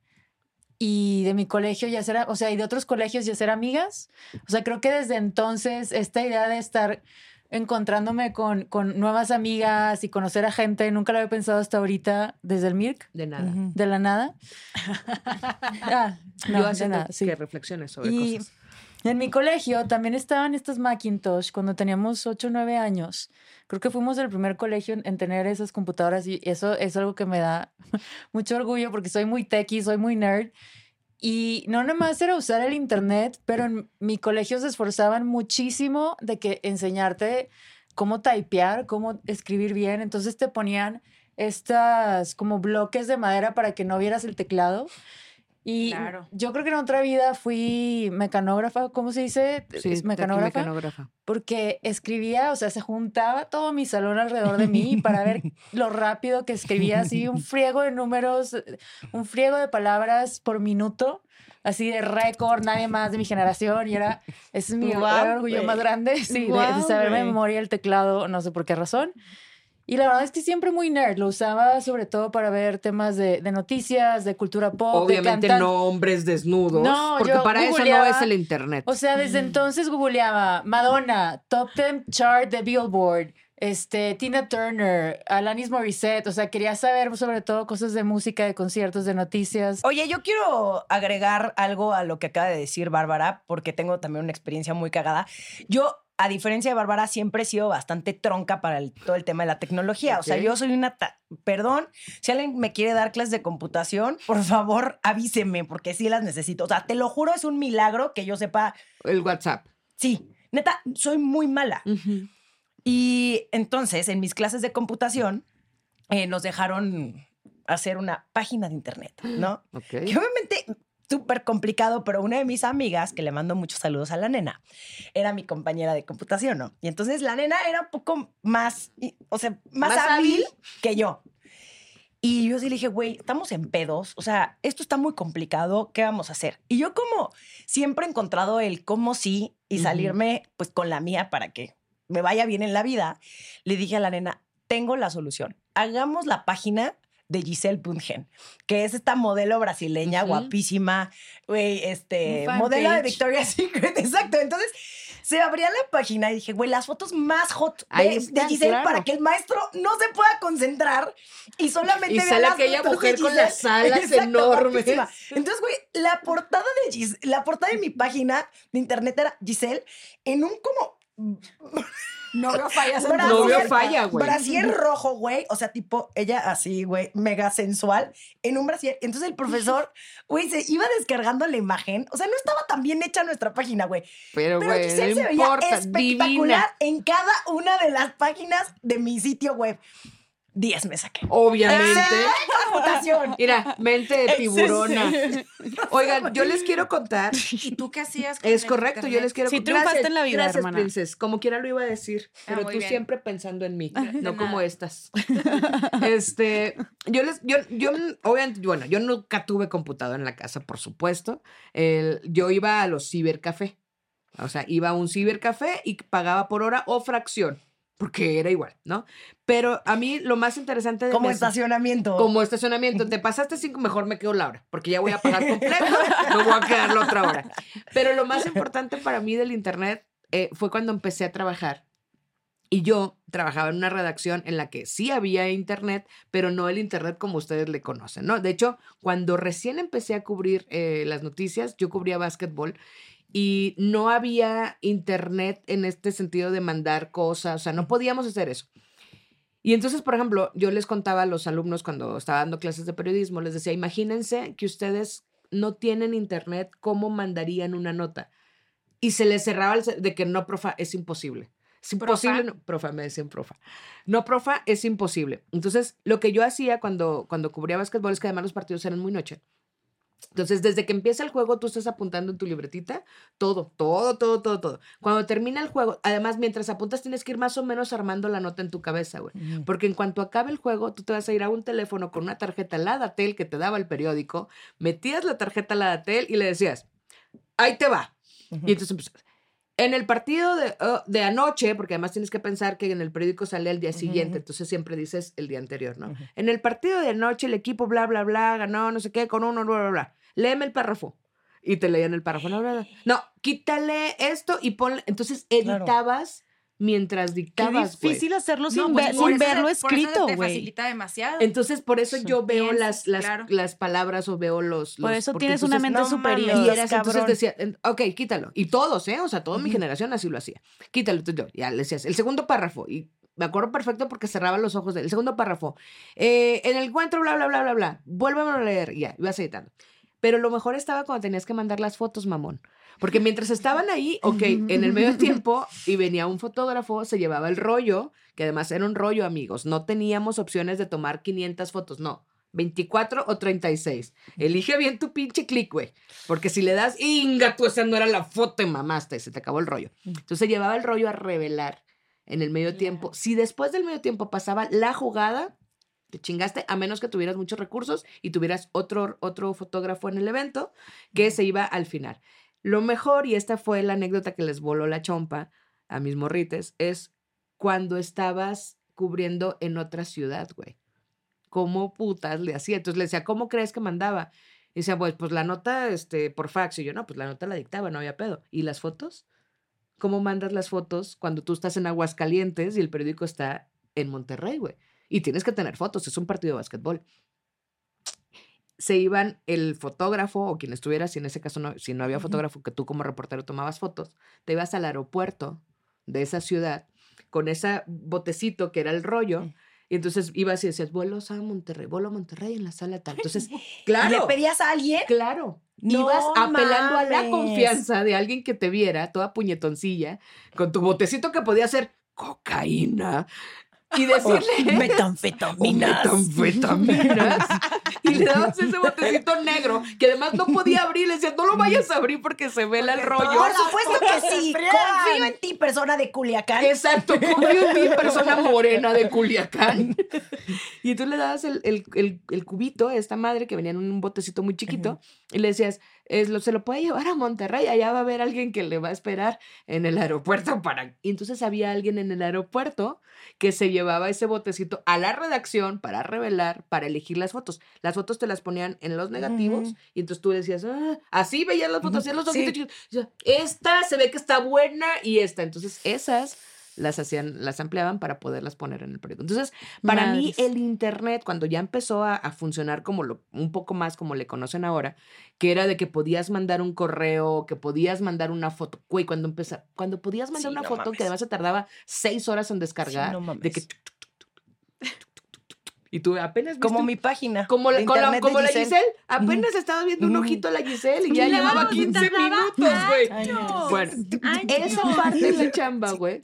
y de mi colegio y hacer, a- o sea, y de otros colegios y hacer amigas. O sea, creo que desde entonces esta idea de estar encontrándome con, con nuevas amigas y conocer a gente, nunca lo había pensado hasta ahorita desde el Mirk De nada. De la nada. Ah, no, Yo de nada, sí. que reflexiones sobre Y cosas. En mi colegio también estaban estos Macintosh cuando teníamos 8 o 9 años. Creo que fuimos el primer colegio en, en tener esas computadoras y eso es algo que me da mucho orgullo porque soy muy techie, soy muy nerd. Y no nomás era usar el internet, pero en mi colegio se esforzaban muchísimo de que enseñarte cómo typear, cómo escribir bien. Entonces te ponían estas como bloques de madera para que no vieras el teclado. Y Claro. yo creo que en otra vida fui mecanógrafa, ¿cómo se dice? Sí, es mecanógrafa. mecanógrafa. Porque escribía, o sea, se juntaba todo mi salón alrededor de mí para ver lo rápido que escribía, así un friego de números, un friego de palabras por minuto, así de récord, nadie más de mi generación. Y era, ese es mi Guau, orgullo güey. más grande, sí, de- de, de güey. memoria el teclado, no sé por qué razón. Y la verdad es que siempre muy nerd, lo usaba sobre todo para ver temas de, de noticias, de cultura pop, Obviamente no hombres desnudos, No, porque yo para eso no es el internet. O sea, desde entonces googleaba Madonna, Top 10 Chart de Billboard, este, Tina Turner, Alanis Morissette. O sea, quería saber sobre todo cosas de música, de conciertos, de noticias. Oye, yo quiero agregar algo a lo que acaba de decir Bárbara, porque tengo también una experiencia muy cagada. Yo, a diferencia de Bárbara, siempre he sido bastante tronca para el- todo el tema de la tecnología. O sea, yo soy una... Perdón, si alguien me quiere dar clases de computación, por favor, avíseme, porque sí las necesito. O sea, te lo juro, es un milagro que yo sepa... el WhatsApp. Sí, neta, soy muy mala. Y entonces, en mis clases de computación, eh, nos dejaron hacer una página de internet, ¿no? Ok. Que obviamente súper complicado, pero una de mis amigas, que le mando muchos saludos a la nena, era mi compañera de computación, ¿no? Y entonces la nena era un poco más, o sea, más, ¿Más hábil, hábil? que yo. Y yo sí le dije, güey, estamos en pedos, o sea, esto está muy complicado, ¿qué vamos a hacer? Y yo como siempre he encontrado el cómo sí y salirme pues con la mía para que me vaya bien en la vida, le dije a la nena, tengo la solución, hagamos la página de Giselle Bundchen, que es esta modelo brasileña guapísima, güey, este, modelo de. Victoria's Secret, exacto. Entonces se abría la página y dije, güey, las fotos más hot de, de Giselle claro. para que el maestro no se pueda concentrar y solamente Y vea sale las aquella fotos de mujer con Giselle. las alas Exacto, enormes. guapísima. Entonces, güey, la portada de Gis- la portada de mi página de internet era Giselle en un como Novio fallas en Novio falla, güey. Brasier rojo, güey. O sea, tipo, ella así, güey, mega sensual, en un brasier. Entonces el profesor, güey, se iba descargando la imagen. O sea, no estaba tan bien hecha nuestra página, güey. Pero, güey, no se veía importa, espectacular divina. en cada una de las páginas de mi sitio web. 10 me saqué. Obviamente. Computación. Mira, mente de tiburona. Oigan, yo les quiero contar. ¿Y tú qué hacías? con Es correcto, yo les quiero Sí, contar. triunfaste en la vida, gracias, hermana. Princess. Como quiera lo iba a decir, Ah, pero tú bien. siempre pensando en mí, no como estas. este, yo les, yo, yo, obviamente, bueno, yo nunca tuve computadora en la casa, por supuesto. El- yo iba a los cibercafé. O sea, iba a un cibercafé y pagaba por hora o fracción, porque era igual, ¿no? Pero a mí lo más interesante de Como mi- estacionamiento. como estacionamiento. Te pasaste cinco, mejor me quedo la hora, porque ya voy a pagar completo, no voy a quedar la otra hora. Pero lo más importante para mí del internet eh, fue cuando empecé a trabajar. Y yo trabajaba en una redacción en la que sí había internet, pero no el internet como ustedes le conocen, ¿no? De hecho, cuando recién empecé a cubrir eh, las noticias, yo cubría básquetbol y no había internet en este sentido de mandar cosas, o sea, no podíamos hacer eso. Y entonces, por ejemplo, yo les contaba a los alumnos cuando estaba dando clases de periodismo, les decía, imagínense que ustedes no tienen internet, ¿cómo mandarían una nota? Y se les cerraba el de que no, profa, es imposible. Es imposible, no, profa, me decían profa. No, profa, es imposible. Entonces, lo que yo hacía cuando, cuando cubría básquetbol es que además los partidos eran muy noche. Entonces, desde que empieza el juego, tú estás apuntando en tu libretita todo, todo, todo, todo, todo. Cuando termina el juego, además, mientras apuntas, tienes que ir más o menos armando la nota en tu cabeza, güey. Porque en cuanto acabe el juego, tú te vas a ir a un teléfono con una tarjeta Ladatel que te daba el periódico, metías la tarjeta Ladatel y le decías, ahí te va. Y entonces empezabas. En el partido de, oh, de anoche, porque además tienes que pensar que en el periódico sale el día siguiente, entonces siempre dices el día anterior, ¿no? En el partido de anoche el equipo bla, bla, bla, ganó no sé qué con uno, bla, bla, bla. Léeme el párrafo. Y te leían el párrafo. No, bla, bla. no quítale esto y ponle. Entonces editabas mientras dictabas. güey. difícil hacerlo sin, No, pues, ver- por sin eso verlo te- por eso escrito, güey. facilita demasiado. Entonces, por eso yo veo piensas, las, las, claro. las palabras o veo los. Por los- eso porque tienes una mente no superior. Y eras, entonces decía, ok, quítalo. Y todos, ¿eh? O sea, toda mi generación así lo hacía. Quítalo. Entonces yo, ya le decías, el segundo párrafo. Y me acuerdo perfecto porque cerraba los ojos del segundo párrafo. eh, en el encuentro, bla, bla, bla, bla, bla. Vuélveme a leer. Y ya, ibas editando. Pero lo mejor estaba cuando tenías que mandar las fotos, mamón. Porque mientras estaban ahí, ok, en el medio tiempo, y venía un fotógrafo, se llevaba el rollo, que además era un rollo, amigos. No teníamos opciones de tomar 500 fotos, no. 24 o 36. Elige bien tu pinche clic, güey. Porque si le das, inga, tú esa no era la foto y mamaste, se te acabó el rollo. Entonces se llevaba el rollo a revelar en el medio tiempo. Si después del medio tiempo pasaba la jugada, te chingaste, a menos que tuvieras muchos recursos y tuvieras otro, otro fotógrafo en el evento que se iba al final. Lo mejor, y esta fue la anécdota que les voló la chompa a mis morrites, es cuando estabas cubriendo en otra ciudad, güey. ¿Cómo putas le hacía? Entonces le decía, ¿cómo crees que mandaba? Y decía, pues, pues la nota este, por fax. Y yo, no, pues la nota la dictaba, no había pedo. ¿Y las fotos? ¿Cómo mandas las fotos cuando tú estás en Aguascalientes y el periódico está en Monterrey, güey? Y tienes que tener fotos, es un partido de básquetbol. Se iban el fotógrafo o quien estuviera, si en ese caso no, si no había fotógrafo, que tú como reportero tomabas fotos, te ibas al aeropuerto de esa ciudad con ese botecito que era el rollo. Y entonces ibas y decías, vuelos a Monterrey, vuelo a Monterrey en la sala tal. Entonces, ¿Y claro. ¿Le pedías a alguien? Claro. No Ibas apelando a la confianza de alguien que te viera, toda puñetoncilla, con tu botecito que podía ser cocaína. Y decirle. o Metanfetaminas. metanfetaminas. y le dabas ese botecito negro que además no podía abrir. Le decías, no lo vayas a abrir porque se vela el rollo. Por supuesto que sí. Confío en ti, persona de Culiacán. Exacto, confío en ti, persona morena de Culiacán. Y tú le dabas el, el- el- el cubito a esta madre que venía en un botecito muy chiquito y le decías, es lo, se lo puede llevar a Monterrey, allá va a haber alguien que le va a esperar en el aeropuerto para... Y entonces había alguien en el aeropuerto que se llevaba ese botecito a la redacción para revelar, para elegir las fotos. Las fotos te las ponían en los negativos Ujú. y entonces tú decías, "Ah", así veías las fotos, hacías los Sí. ojitos chiquitos. O sea, Esta se ve que está buena y esta. Entonces esas las hacían, las ampliaban para poderlas poner en el periódico. Entonces, para mí el internet, cuando ya empezó a, funcionar como lo, un poco más como le conocen ahora, que era de que podías mandar un correo, que podías mandar una foto, güey, cuando empezó, cuando podías mandar una foto que además se tardaba seis horas en descargar, no mames. de que y tú apenas. Como mi página. Como la, como Giselle. la Giselle. Apenas estabas viendo un ojito a la Giselle y ya llevaba 15 minutos, güey. Bueno, esa parte de la chamba, güey.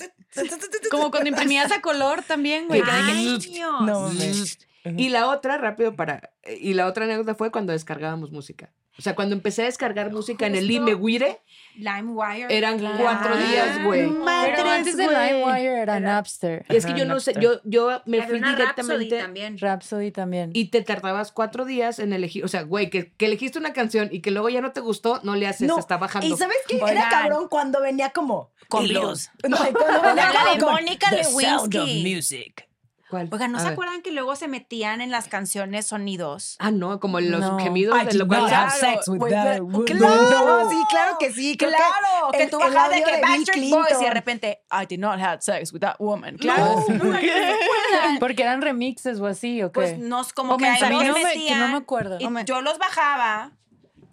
Como cuando imprimías a color también, güey. que-. No mames. Y la otra, rápido para. Y la otra anécdota fue cuando descargábamos música. O sea, cuando empecé a descargar música en el. IMEWire, LimeWire. eran Claro. cuatro días, güey. Pero antes de. LimeWire era Napster. Y es que Ajá, yo no sé, yo, yo me Había fui una Rhapsody directamente. también. Rhapsody también. Y te tardabas cuatro días en elegir. O sea, güey, que, que elegiste una canción y que luego ya no te gustó, no le haces, No, está bajando. ¿Y sabes qué? Oigan. Era cabrón cuando venía como Con virus. No, cuando venía La de Mónica The Sound of Lewinsky. Music. ¿Cuál? Oigan, ¿no A se ver. acuerdan que luego se metían en las canciones sonidos? Ah, no, como los No. gemidos I de lo cual. Claro, sex with that woman. claro. No, sí, claro que sí. Creo claro, que, el- tú el bajabas de que Backstreet Boys y de repente, I did not have sex with that woman. Claro. No. No, no, no, Porque eran remixes o así, ¿o qué? Pues nos como O que ahí No me- que no me acuerdo. y No me- yo los bajaba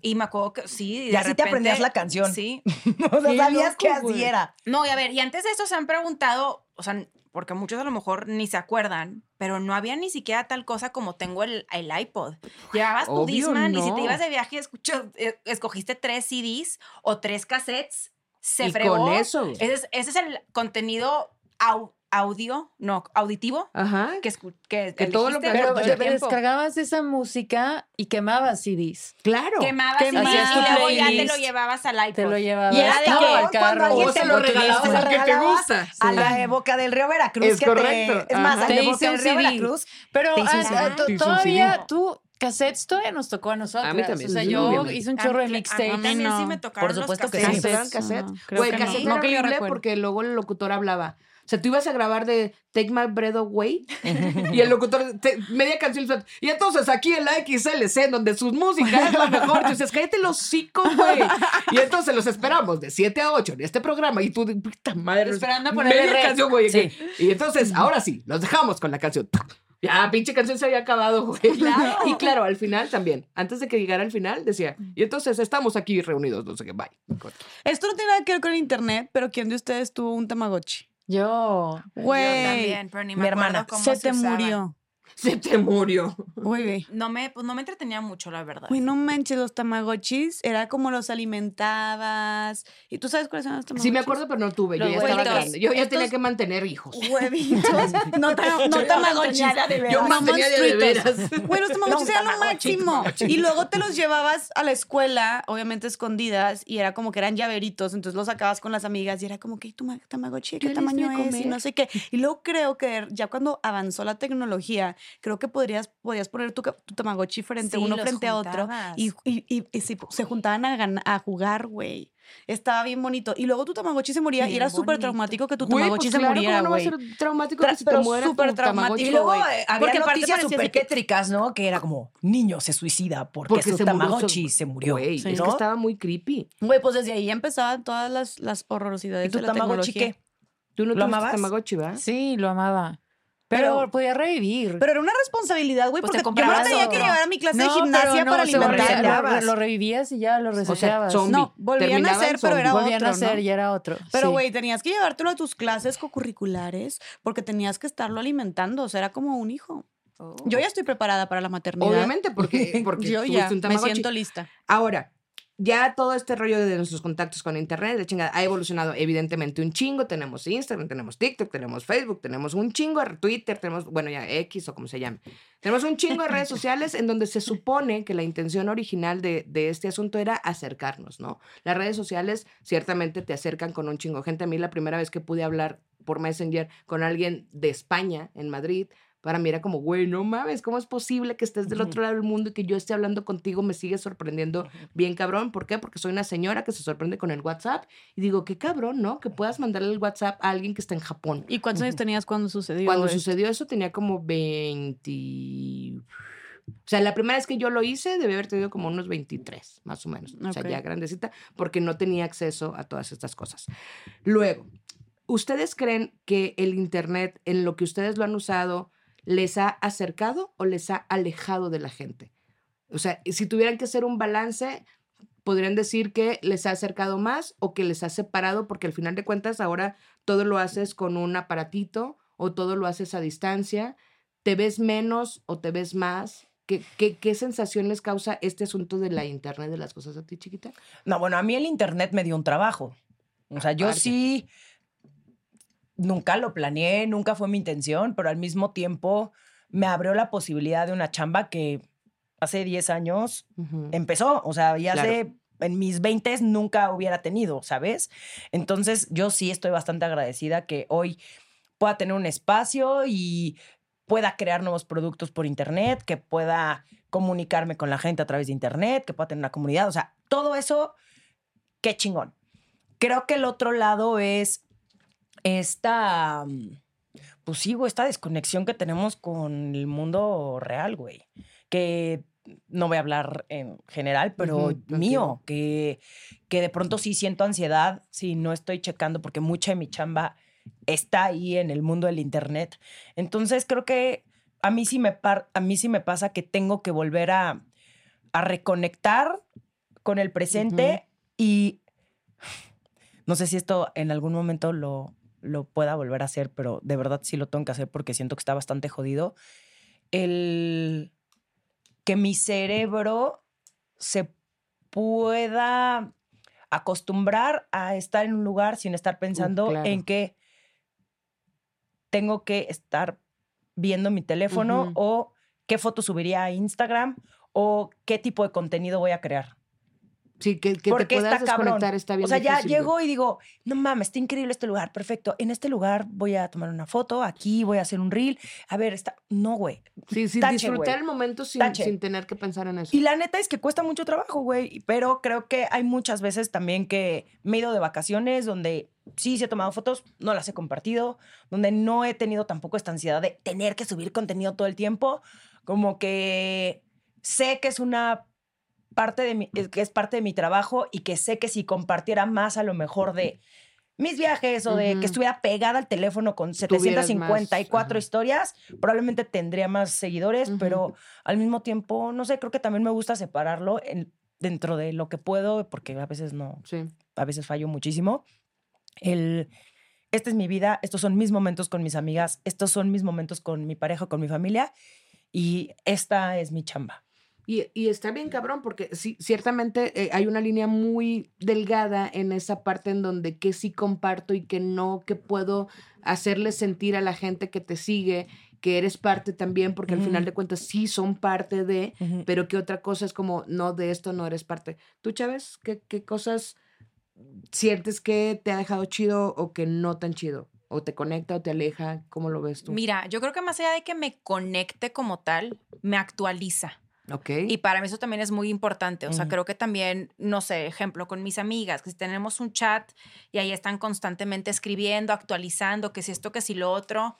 y me acuerdo que sí. Y, de así te aprendías la canción. Sí. O sea, Qué sabías que así era. No, y a ver, y antes de esto se han preguntado, o sea, porque muchos a lo mejor ni se acuerdan, pero no había ni siquiera tal cosa como tengo el, el iPod. Llevabas tu Obvio, Discman y si no. te ibas de viaje, escucho, eh, escogiste tres CDs o tres cassettes, se Y fregó. con eso. Ese es, ese es el contenido au- audio, no, auditivo Ajá. que, escu- que, Que todo lo que- Pero Pero- descargabas esa música y quemabas CDs. Claro. Quemabas CDs y luego ya te lo llevabas al iPod. Te lo llevabas. Y era de que- al cuando carro. alguien O se te lo regalabas al que te gusta. A la Boca del Río Veracruz. Es que correcto. Te, es más, de hice Boca del Río. Veracruz. Pero ah, ah, todavía tú, cassettes todavía nos tocó a nosotros. A mí también, O sea, sí, yo obviamente. hice un A chorro de mí- a mí también no. sí me tocaron Por los supuesto que cassettes. sí. ¿Caseteran Cassettes, Güey, que no. cassette No era que horrible porque luego el locutor hablaba. O sea, tú ibas a grabar de Take My Breath Away y el locutor, te- media canción, y entonces aquí en la XLC, donde sus músicas es la mejor, tú dices, cállate los hocico, güey. Y entonces los esperamos de 7 a 8 en este programa y tú, puta madre. Esperando a ponerle media rec. canción, güey. Sí. Y entonces, ahora sí, los dejamos con la canción. Ya, pinche canción se había acabado, güey. Y claro, al final también, antes de que llegara al final, decía, y entonces estamos aquí reunidos, no sé qué, bye. Esto no tiene nada que ver con internet, pero ¿quién de ustedes tuvo un Tamagotchi? Yo. Yo Güey, también, pero ni me Mi hermana. cómo se se, te murió. Se te murió. Güey, No me, pues no me entretenía mucho, la verdad. Güey, no manches, los tamagotchis era como los alimentabas. ¿Y tú sabes cuáles son los tamagotchis? Sí me acuerdo, pero no tuve. Yo ya estaba grande. Yo ya tenía que mantener hijos. Huevitos. No, ta- no tamagotchis. Yo Mamá mantenía de, veras. Güey, los tamagotchis No, eran lo máximo. Y luego te los llevabas a la escuela, obviamente escondidas, y era como que eran llaveritos, entonces los sacabas con las amigas y era como que tu ma- tamagotchi, ¿de ¿Qué ¿qué tamaño es? Y no sé qué. Y luego creo que ya cuando avanzó la tecnología, creo que podrías, podías poner tu, tu tamagotchi frente Sí, uno frente a otro y, y, y- y se, se juntaban a, gan- a jugar, güey. Estaba bien bonito. Y luego tu tamagotchi se moría y era súper traumático que tu Güey, tamagotchi pues se claro, muriera, ¿cómo no va a güey. ser traumático Tra- que se te muera súper tu traumático, Tamagotchi, Y luego güey? eh, había Porque noticias parecía súper tétricas, ¿no? Que era como, niño se suicida porque, Porque su se murió Tamagotchi se murió. Güey, Sí. es que estaba muy creepy. Güey, pues desde ahí empezaban todas las, las horrorosidades ¿Y tu de la Tamagotchi tecnología. qué? ¿Tú no ¿Lo amabas? Tamagotchi, va? Sí, lo amaba. Pero, Pero- podía revivir. Pero era una responsabilidad, güey, Pues te porque yo me comprabas tenía que llevar a mi clase de No, gimnasia no, para alimentarlo. lo, lo revivías y ya lo O sea, reseteabas. No, volvían a hacer, pero era. Volvían otro, a hacer ¿no? y era otro. Pero, sí. güey, tenías que llevártelo a tus clases cocurriculares porque tenías que estarlo alimentando. O sea, era como un hijo. Oh. Yo ya estoy preparada para la maternidad. Obviamente, porque, porque Yo ya un me siento lista. Ahora, ya todo este rollo de nuestros contactos con internet, de chingada, ha evolucionado evidentemente un chingo. Tenemos Instagram, tenemos TikTok, tenemos Facebook, tenemos un chingo de Twitter, tenemos, bueno, ya X o como se llame. Tenemos un chingo de redes sociales en donde se supone que la intención original de, de este asunto era acercarnos, ¿no? Las redes sociales ciertamente te acercan con un chingo de gente. A mí la primera vez que pude hablar por Messenger con alguien de España, en Madrid, para mí era como, güey, no mames, ¿cómo es posible que estés del otro lado del mundo y que yo esté hablando contigo? Me sigue sorprendiendo bien cabrón. ¿Por qué? Porque soy una señora que se sorprende con el WhatsApp y digo, qué cabrón, ¿no? Que puedas mandarle el WhatsApp a alguien que está en Japón. ¿Y cuántos años tenías cuando sucedió? Cuando esto? sucedió eso tenía como 20... O sea, la primera vez que yo lo hice debía haber tenido como unos 23, más o menos. O sea, ya grandecita, porque no tenía acceso a todas estas cosas. Luego, ¿Ustedes creen que el Internet, en lo que ustedes lo han usado, les ha acercado o les ha alejado de la gente? O sea, si tuvieran que hacer un balance, podrían decir que les ha acercado más o que les ha separado, porque al final de cuentas ahora todo lo haces con un aparatito o todo lo haces a distancia. ¿Te ves menos o te ves más? ¿Qué, qué, qué sensación les causa este asunto de la Internet de las cosas a ti, chiquita? No, bueno, a mí el internet me dio un trabajo. O sea, yo sí nunca lo planeé, nunca fue mi intención, pero al mismo tiempo me abrió la posibilidad de una chamba que hace 10 años empezó. O sea, ya Claro. en mis 20 nunca hubiera tenido, ¿sabes? Entonces, yo sí estoy bastante agradecida que hoy pueda tener un espacio y pueda crear nuevos productos por internet, que pueda comunicarme con la gente a través de internet, que pueda tener una comunidad. O sea, todo eso, qué chingón. Creo que el otro lado es esta, mm, pues sí, güey, esta desconexión que tenemos con el mundo real, güey. Que no voy a hablar en general, pero mío, que, que de pronto sí siento ansiedad si no estoy checando, porque mucha de mi chamba está ahí en el mundo del internet. Entonces creo que a mí sí me, par- a mí sí me pasa que tengo que volver a, a reconectar con el presente y no sé si esto en algún momento lo, lo pueda volver a hacer, pero de verdad sí lo tengo que hacer porque siento que está bastante jodido. El que mi cerebro se pueda acostumbrar a estar en un lugar sin estar pensando claro. en que tengo que estar viendo mi teléfono o qué foto subiría a Instagram o qué tipo de contenido voy a crear. Sí, que, que te Porque puedas está cabrón. desconectar está bien O sea, ya difícil, llego y digo, no mames, está increíble este lugar, perfecto. En este lugar voy a tomar una foto, aquí voy a hacer un reel. A ver, está. No, güey. Sí, sí, Tache, disfrutar el momento sin, sin tener que pensar en eso. Y la neta es que cuesta mucho trabajo, güey. Pero creo que hay muchas veces también que me he ido de vacaciones donde sí, sí he tomado fotos, no las he compartido, donde no he tenido tampoco esta ansiedad de tener que subir contenido todo el tiempo. Como que sé que es una parte de mi, que es parte de mi trabajo y que sé que si compartiera más a lo mejor de mis viajes o de que estuviera pegada al teléfono con Tuvieras más, 754 ajá. historias, probablemente tendría más seguidores, pero al mismo tiempo, no sé, creo que también me gusta separarlo en- dentro de lo que puedo, porque a veces no, Sí. a veces fallo muchísimo. El, esta es mi vida, estos son mis momentos con mis amigas, estos son mis momentos con mi pareja, con mi familia, y esta es mi chamba. Y, y está bien cabrón porque sí, ciertamente eh, hay una línea muy delgada en esa parte en donde que sí comparto y que no, que puedo hacerle sentir a la gente que te sigue que eres parte también, porque al final de cuentas sí son parte de, pero que otra cosa es como, no, de esto no eres parte. ¿Tú, Chávez, qué, qué cosas sientes que te ha dejado chido o que no tan chido? ¿O te conecta o te aleja? ¿Cómo lo ves tú? Mira, yo creo que más allá de que me conecte como tal, me actualiza. Ok. Y para mí eso también es muy importante. O sea, Ujú. creo que también, no sé, ejemplo, con mis amigas, que si tenemos un chat y ahí están constantemente escribiendo, actualizando, que si esto, que si lo otro.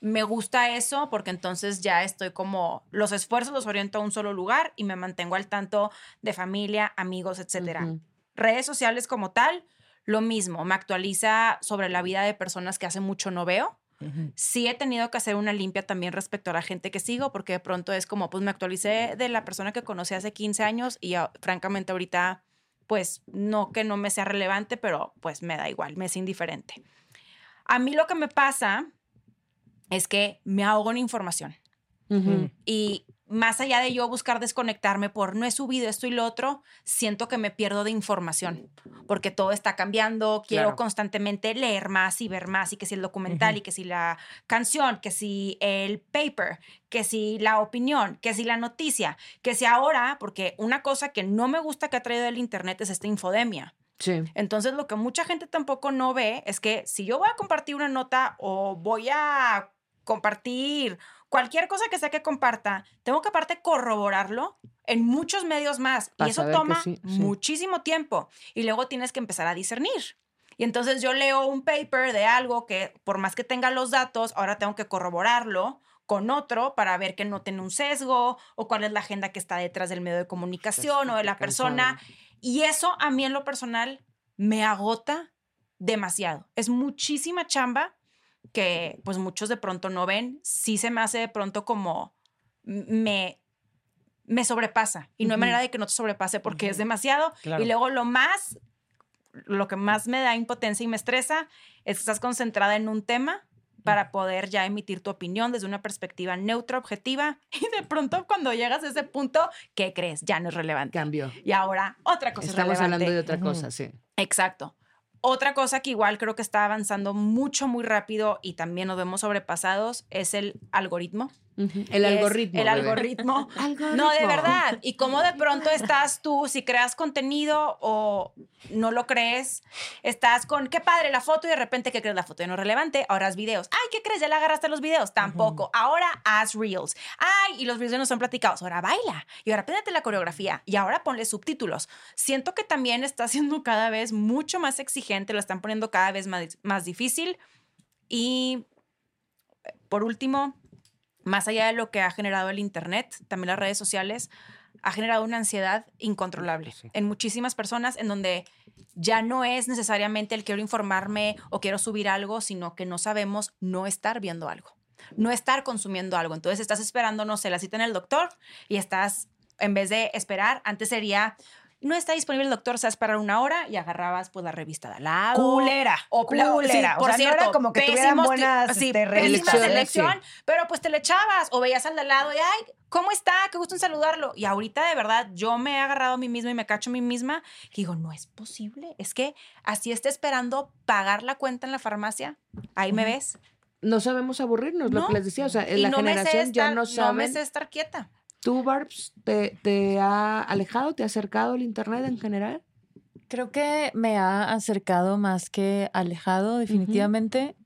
Me gusta eso porque entonces ya estoy como, los esfuerzos los oriento a un solo lugar y me mantengo al tanto de familia, amigos, etcétera. Ujú. Redes sociales como tal, lo mismo, me actualiza sobre la vida de personas que hace mucho no veo. Sí he tenido que hacer una limpia también respecto a la gente que sigo, porque de pronto es como, pues me actualicé de la persona que conocí hace 15 años y francamente ahorita, pues no que no me sea relevante, pero pues me da igual, me es indiferente. A mí lo que me pasa es que me ahogo en información. Y más allá de yo buscar desconectarme por no he subido esto y lo otro, siento que me pierdo de información, porque todo está cambiando, quiero Claro. constantemente leer más y ver más, y que si el documental, y que si la canción, que si el paper, que si la opinión, que si la noticia, que si ahora, porque una cosa que no me gusta que ha traído el Internet es esta infodemia. Sí. Entonces, lo que mucha gente tampoco no ve es que si yo voy a compartir una nota o voy a compartir cualquier cosa que sea que comparta, tengo que aparte corroborarlo en muchos medios más. Y eso toma sí, sí. muchísimo tiempo. Y luego tienes que empezar a discernir. Y entonces yo leo un paper de algo que por más que tenga los datos, ahora tengo que corroborarlo con otro para ver que no tiene un sesgo o cuál es la agenda que está detrás del medio de comunicación o de la persona. Y eso a mí en lo personal me agota demasiado. Es muchísima chamba que pues muchos de pronto no ven. Sí se me hace de pronto como me me sobrepasa y no hay manera de que no te sobrepase porque es demasiado. Claro. Y luego lo más, lo que más me da impotencia y me estresa es que estás concentrada en un tema para poder ya emitir tu opinión desde una perspectiva neutra, objetiva, y de pronto cuando llegas a ese punto, ¿qué crees? Ya no es relevante. Cambio. Y ahora otra cosa es Estamos relevante. hablando de otra cosa, sí. Exacto. Otra cosa que igual creo que está avanzando mucho, muy rápido y también nos vemos sobrepasados es el algoritmo. El algoritmo. El algoritmo. Algoritmo. No, de verdad. Y cómo de pronto estás tú, si creas contenido o no lo crees, estás con, qué padre la foto y de repente, ¿qué crees? La foto ya no es relevante, ahora haz videos. Ay, ¿qué crees? Ya la agarraste los videos. Tampoco. Ahora haz reels. Ay, y los reels ya no son platicados. Ahora baila. Y ahora apréndete la coreografía. Y ahora ponle subtítulos. Siento que también está siendo cada vez mucho más exigente, lo están poniendo cada vez más, más difícil. Y por último, más allá de lo que ha generado el Internet, también las redes sociales, ha generado una ansiedad incontrolable en muchísimas personas en donde ya no es necesariamente el quiero informarme o quiero subir algo, sino que no sabemos no estar viendo algo, no estar consumiendo algo. Entonces estás esperando, no sé, la cita en el doctor y estás, en vez de esperar, antes sería, no está disponible el doctor, se va a esperar una hora y agarrabas pues la revista de al lado. Culera. O culera. sí, o por sea, cierto, no era como que tuvieran buenas sí, este, selección, sí. pero pues te le echabas o veías al de al lado y ay, ¿cómo está? Qué gusto en saludarlo. Y ahorita de verdad yo me he agarrado a mí misma y me cacho a mí misma y digo, no es posible. Es que así esté esperando pagar la cuenta en la farmacia. Ahí me ves. No sabemos aburrirnos, lo No. que les decía. O sea, Y la no generación ya estar- no No sabe. me sé estar quieta. ¿Tú, Barbs, te, te ha alejado, te ha acercado el Internet en general? Creo que me ha acercado más que alejado, definitivamente.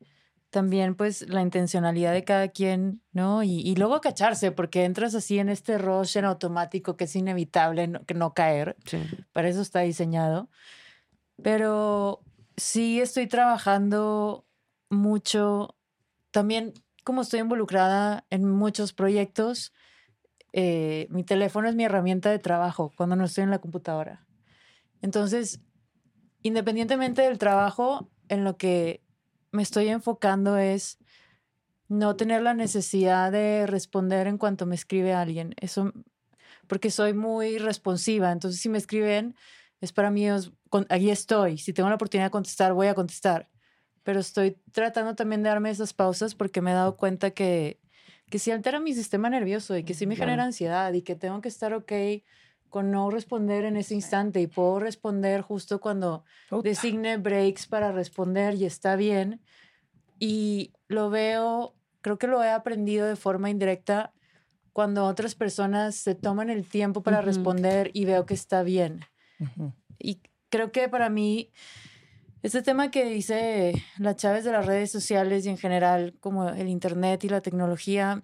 También, pues, la intencionalidad de cada quien, ¿no? Y, y luego cacharse, porque entras así en este rush en automático que es inevitable no, que no caer. Sí. Para eso está diseñado. Pero sí estoy trabajando mucho. También, como estoy involucrada en muchos proyectos, eh, mi teléfono es mi herramienta de trabajo cuando no estoy en la computadora. Entonces, independientemente del trabajo, en lo que me estoy enfocando es no tener la necesidad de responder en cuanto me escribe alguien. Eso, porque soy muy responsiva. Entonces, si me escriben, es para mí, es- con- ahí estoy. Si tengo la oportunidad de contestar, voy a contestar. Pero estoy tratando también de darme esas pausas porque me he dado cuenta que, que sí altera mi sistema nervioso y que sí me Claro. genera ansiedad y que tengo que estar ok con no responder en ese instante y puedo responder justo cuando designe breaks para responder y está bien. Y lo veo, creo que lo he aprendido de forma indirecta cuando otras personas se toman el tiempo para responder y veo que está bien. Y creo que para mí, este tema que dice la Chávez de las redes sociales y en general como el Internet y la tecnología,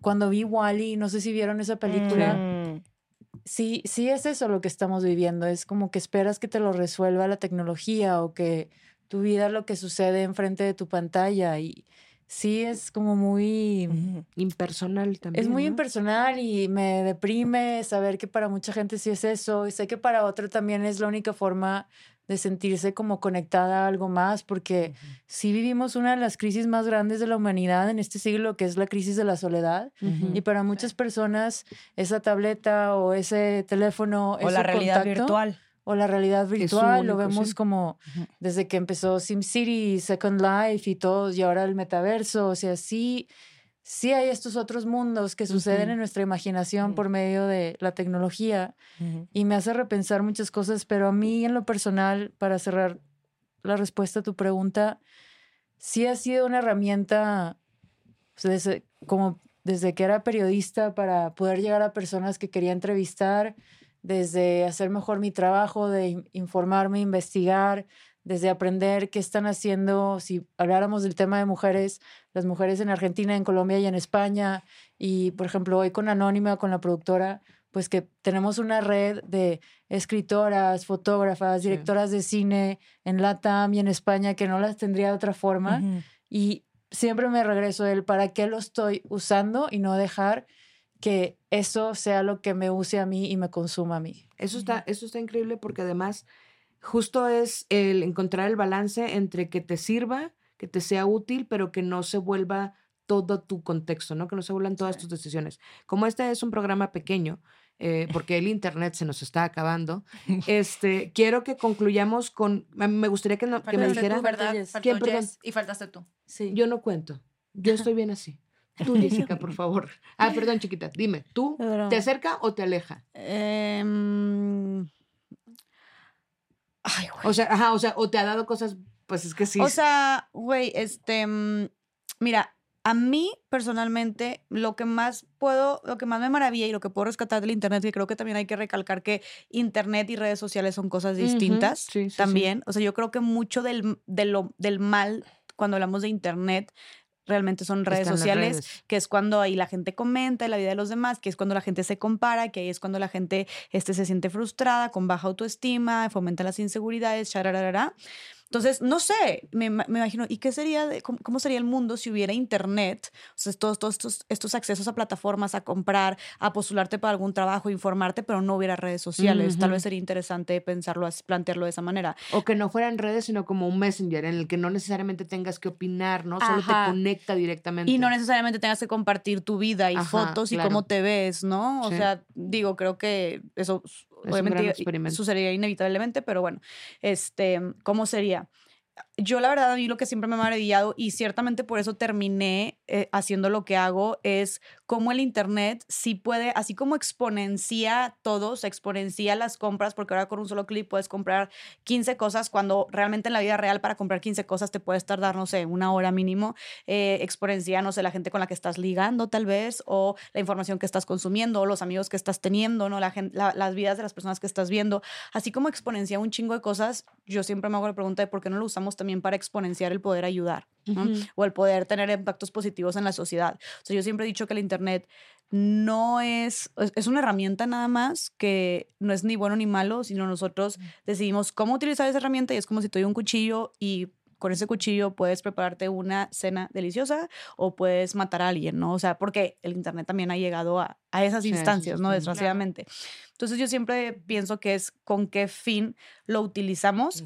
cuando vi Wally, no sé si vieron esa película, Mm. sí, sí es eso lo que estamos viviendo. Es como que esperas que te lo resuelva la tecnología o que tu vida lo que sucede enfrente de tu pantalla. Y sí es como muy... Impersonal también. Es muy ¿no? impersonal y me deprime saber que para mucha gente sí es eso. Y sé que para otro también es la única forma de sentirse como conectada a algo más, porque sí vivimos una de las crisis más grandes de la humanidad en este siglo, que es la crisis de la soledad. Y para muchas personas, esa tableta o ese teléfono O es la realidad contacto, virtual. O la realidad virtual. lo vemos sí. como desde que empezó SimCity, Second Life y todos, y ahora el metaverso. O sea, sí, sí hay estos otros mundos que suceden en nuestra imaginación por medio de la tecnología y me hace repensar muchas cosas, pero a mí en lo personal, para cerrar la respuesta a tu pregunta, sí ha sido una herramienta pues, desde, como desde que era periodista para poder llegar a personas que quería entrevistar, desde hacer mejor mi trabajo, de in- informarme, investigar, desde aprender qué están haciendo, si habláramos del tema de mujeres, las mujeres en Argentina, en Colombia y en España, y por ejemplo hoy con Anónima, con la productora, pues que tenemos una red de escritoras, fotógrafas, Sí. directoras de cine en Latam y en España que no las tendría de otra forma. Y siempre me regreso a él, ¿para qué lo estoy usando? Y no dejar que eso sea lo que me use a mí y me consuma a mí. Eso está, eso está increíble porque además justo es el encontrar el balance entre que te sirva, que te sea útil, pero que no se vuelva todo tu contexto, ¿no? Que no se vuelvan todas tus decisiones. Como este es un programa pequeño, eh, porque el internet se nos está acabando, este, quiero que concluyamos con, me- gustaría que, no- que me dijeran, ¿Quién, perdón? Y faltaste tú. Sí. yo no cuento, yo estoy bien así. Tú, Jessica, por favor. Ah, perdón, chiquita, dime, ¿tú Pero- te acerca o te aleja? Em, ay, güey. O sea, ajá, o sea, o te ha dado cosas, pues es que sí. O sea, güey, este, mm, mira, a mí personalmente lo que más puedo, lo que más me maravilla y lo que puedo rescatar del internet, que creo que también hay que recalcar que internet y redes sociales son cosas distintas sí, sí, sí. también. O sea, yo creo que mucho del, de lo, del mal cuando hablamos de internet realmente son redes Están sociales, redes. que es cuando ahí la gente comenta la vida de los demás, que es cuando la gente se compara, que ahí es cuando la gente este, se siente frustrada, con baja autoestima, fomenta las inseguridades. Entonces, no sé, me, ima- me imagino, ¿y qué sería, de- cómo, cómo sería el mundo si hubiera internet? O sea, todos, todos estos, estos accesos a plataformas, a comprar, a postularte para algún trabajo, informarte, pero no hubiera redes sociales. Tal vez sería interesante pensarlo, plantearlo de esa manera. O que no fueran redes, sino como un messenger en el que no necesariamente tengas que opinar, ¿no? Solo Ajá. te conecta directamente. Y no necesariamente tengas que compartir tu vida y Ajá, fotos y claro. cómo te ves, ¿no? O Sí. sea, digo, creo que eso obviamente sucedería inevitablemente, pero bueno, este, ¿cómo sería? Yo la verdad a mí lo que siempre me ha maravillado y ciertamente por eso terminé eh, haciendo lo que hago es cómo el internet sí puede, así como exponencia todo, se exponencia las compras porque ahora con un solo clic puedes comprar 15 cosas cuando realmente en la vida real para comprar 15 cosas te puedes tardar, no sé, una hora mínimo eh, exponencia, no sé, la gente con la que estás ligando tal vez, o la información que estás consumiendo, o los amigos que estás teniendo, ¿no? La gen- la- las vidas de las personas que estás viendo, así como exponencia un chingo de cosas, yo siempre me hago la pregunta de por qué no lo usamos también para exponenciar el poder ayudar, o el poder tener impactos positivos en la sociedad. O sea, yo siempre he dicho que el Internet no es, es- una herramienta nada más que no es ni bueno ni malo, sino nosotros decidimos cómo utilizar esa herramienta y es como si doy un cuchillo y con ese cuchillo puedes prepararte una cena deliciosa o puedes matar a alguien, ¿no? O sea, porque el Internet también ha llegado a, a esas Sí, instancias, ¿no? Desgraciadamente. Entonces yo siempre pienso que es con qué fin lo utilizamos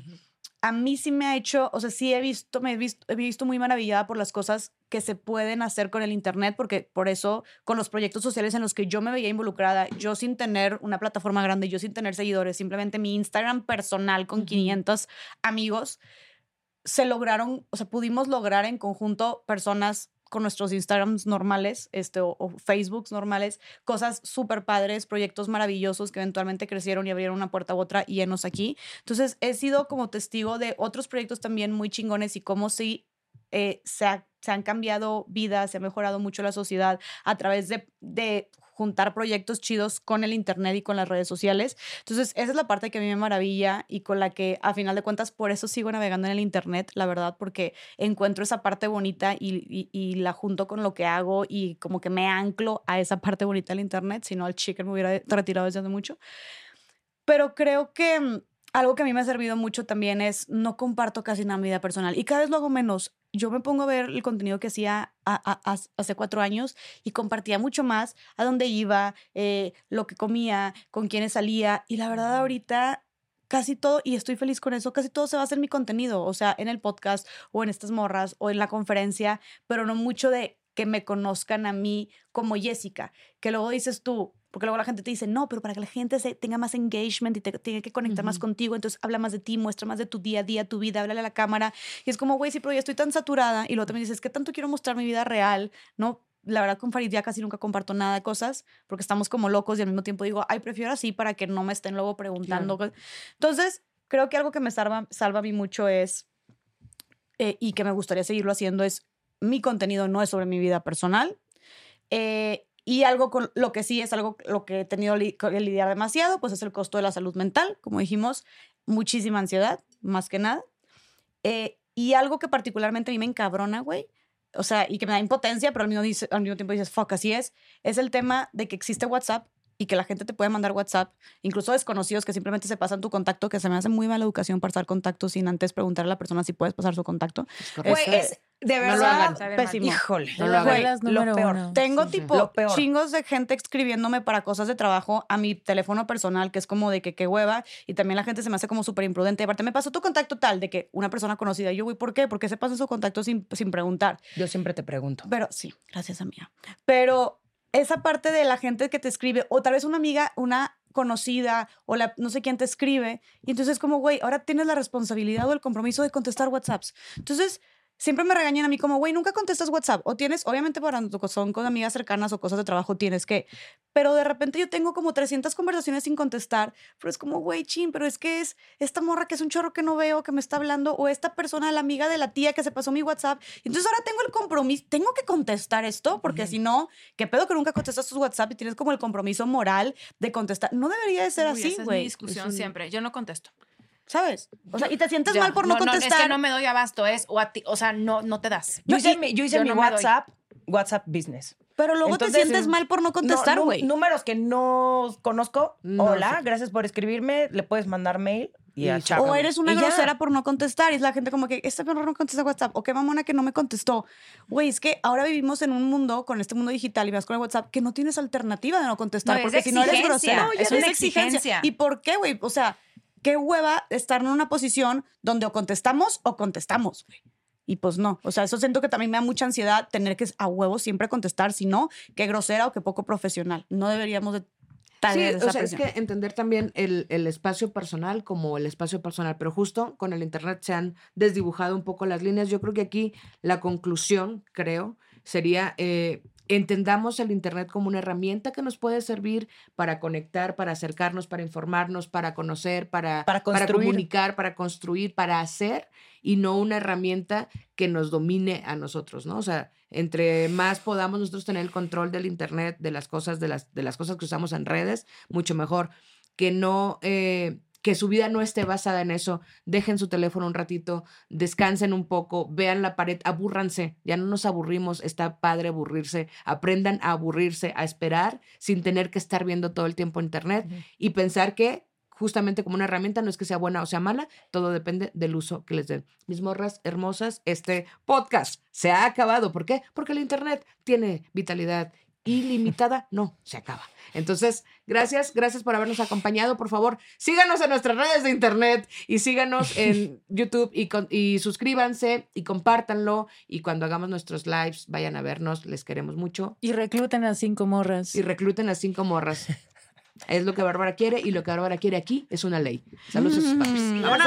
a mí sí me ha hecho, o sea, sí he visto, me he visto, he visto muy maravillada por las cosas que se pueden hacer con el Internet, porque por eso, con los proyectos sociales en los que yo me veía involucrada, yo sin tener una plataforma grande, yo sin tener seguidores, simplemente mi Instagram personal con 500 amigos, se lograron, o sea, pudimos lograr en conjunto personas con nuestros Instagrams normales este, o, Facebooks normales, cosas súper padres, proyectos maravillosos que eventualmente crecieron y abrieron una puerta u otra y enos aquí. Entonces, he sido como testigo de otros proyectos también muy chingones y cómo sí eh, se, ha- se han cambiado vidas, se ha mejorado mucho la sociedad a través de juntar proyectos chidos con el Internet y con las redes sociales. Entonces, esa es la parte que a mí me maravilla y con la que, a final de cuentas, por eso sigo navegando en el Internet, la verdad, porque encuentro esa parte bonita y, la junto con lo que hago y como que me anclo a esa parte bonita del Internet, si no, el chicken me hubiera retirado desde hace mucho. Pero creo que algo que a mí me ha servido mucho también es no comparto casi nada mi vida personal y cada vez lo hago menos. Yo me pongo a ver el contenido que hacía a- a- a- hace cuatro años y compartía mucho más a dónde iba, eh, lo que comía, con quiénes salía y la verdad ahorita casi todo, y estoy feliz con eso, casi todo se basa en mi contenido, o sea, en el podcast o en estas morras o en la conferencia, pero no mucho de que me conozcan a mí como Jessica, que luego dices tú, porque luego la gente te dice, no, pero para que la gente se, tenga más engagement y te, tenga que conectar más Ujú. contigo, entonces habla más de ti, muestra más de tu día a día, tu vida, háblale a la cámara. Y es como, güey, sí, pero ya estoy tan saturada. Y luego también dices, ¿qué tanto quiero mostrar mi vida real? ¿No? La verdad, con Farid ya casi nunca comparto nada de cosas porque estamos como locos y al mismo tiempo digo, ay, prefiero así para que no me estén luego preguntando. cosas". Entonces, creo que algo que me salva, salva a mí mucho es, eh, y que me gustaría seguirlo haciendo, es mi contenido no es sobre mi vida personal. Eh, y algo con lo que sí es algo lo que he tenido que lidiar demasiado, pues es el costo de la salud mental, como dijimos, muchísima ansiedad, más que nada. Eh, y algo que particularmente a mí me encabrona, güey, o sea, y que me da impotencia, pero al mismo, al mismo tiempo dices, fuck, así es, es el tema de que existe WhatsApp y que la gente te puede mandar WhatsApp, incluso desconocidos que simplemente se pasan tu contacto, que se me hace muy mala educación pasar contacto sin antes preguntarle a la persona si puedes pasar su contacto. Güey, es de no lo verdad hagan. Pésimo. Híjole. No lo hagan. Reglas Lo número peor. uno. Tengo Sí, tipo peor. chingos de gente escribiéndome para cosas de trabajo a mi teléfono personal, que es como de que qué hueva, y también la gente se me hace como súper imprudente. Aparte, me pasó tu contacto tal de que una persona conocida, y yo, güey, ¿por qué? ¿Por qué se pasa su contacto sin, sin preguntar? Yo siempre te pregunto. Pero sí, gracias amiga. Pero esa parte de la gente que te escribe, o tal vez una amiga, una conocida, o la, no sé quién te escribe, y entonces es como, güey, ahora tienes la responsabilidad o el compromiso de contestar WhatsApps. Entonces, siempre me regañan a mí como, güey, nunca contestas WhatsApp. O tienes, obviamente, para cuando son con amigas cercanas o cosas de trabajo, tienes que. Pero de repente yo tengo como 300 conversaciones sin contestar, pero es como, güey, chin, pero es que es esta morra que es un chorro que no veo, que me está hablando, o esta persona, la amiga de la tía que se pasó mi WhatsApp. Entonces ahora tengo el compromiso, tengo que contestar esto, porque si no, ¿qué pedo que nunca contestas tus WhatsApp y tienes como el compromiso moral de contestar? No debería de ser Uy, así, esa es mi güey. discusión siempre. Yo no contesto. ¿Sabes? O sea, y te sientes mal por no, es contestar. que no me doy abasto, es, o, a ti, o sea, no, no te das. Yo No, hice y- mi, yo hice yo mi no me doy. WhatsApp, WhatsApp Business. Pero luego Entonces, te sientes sí. mal por no No, contestar, güey. números que no conozco. No Hola, sé. gracias por escribirme. Le puedes mandar mail y, Y. O eres una Y ya. grosera por no contestar. Y es la gente como que, esta perro no contesta WhatsApp. O qué mamona que no me contestó. Güey, es que ahora vivimos en un mundo, con este mundo digital y vas con el WhatsApp, que no tienes alternativa de no contestar. No, es porque si no eres grosera, No, es es una exigencia. exigencia. ¿Y por qué, güey? O sea, qué hueva estar en una posición donde o contestamos o contestamos, güey. Y pues no, o sea, eso siento que también me da mucha ansiedad tener que a huevo siempre contestar, si no, qué grosera o qué poco profesional. No deberíamos de tal Sí, o sea, es que entender también el, el espacio personal como el espacio personal, pero justo con el Internet se han desdibujado un poco las líneas. Yo creo que aquí la conclusión, creo, sería eh, entendamos el Internet como una herramienta que nos puede servir para conectar, para acercarnos, para informarnos, para conocer, para, Para construir. comunicar, para construir, para hacer, y no una herramienta que nos domine a nosotros, ¿no? O sea, entre más podamos nosotros tener el control del Internet, de las cosas, de las, de las cosas que usamos en redes, mucho mejor. Que no, eh, que su vida no esté basada en eso. Dejen su teléfono un ratito, descansen un poco, vean la pared, abúrranse. Ya no nos aburrimos, está padre aburrirse. Aprendan a aburrirse, a esperar sin tener que estar viendo todo el tiempo Internet y pensar que justamente como una herramienta no es que sea buena o sea mala, todo depende del uso que les den. Mis morras hermosas, este podcast se ha acabado. ¿Por qué? Porque el Internet tiene vitalidad ilimitada, no, se acaba. Entonces, gracias, gracias por habernos acompañado. Por favor, síganos en nuestras redes de internet y síganos en YouTube y, con- y suscríbanse y compártanlo. Y cuando hagamos nuestros lives, vayan a vernos, les queremos mucho. Y recluten a cinco morras. Y recluten a cinco morras. Es lo que Bárbara quiere y lo que Bárbara quiere aquí es una ley. Saludos a sus papis. Mm. ¡Vámonos!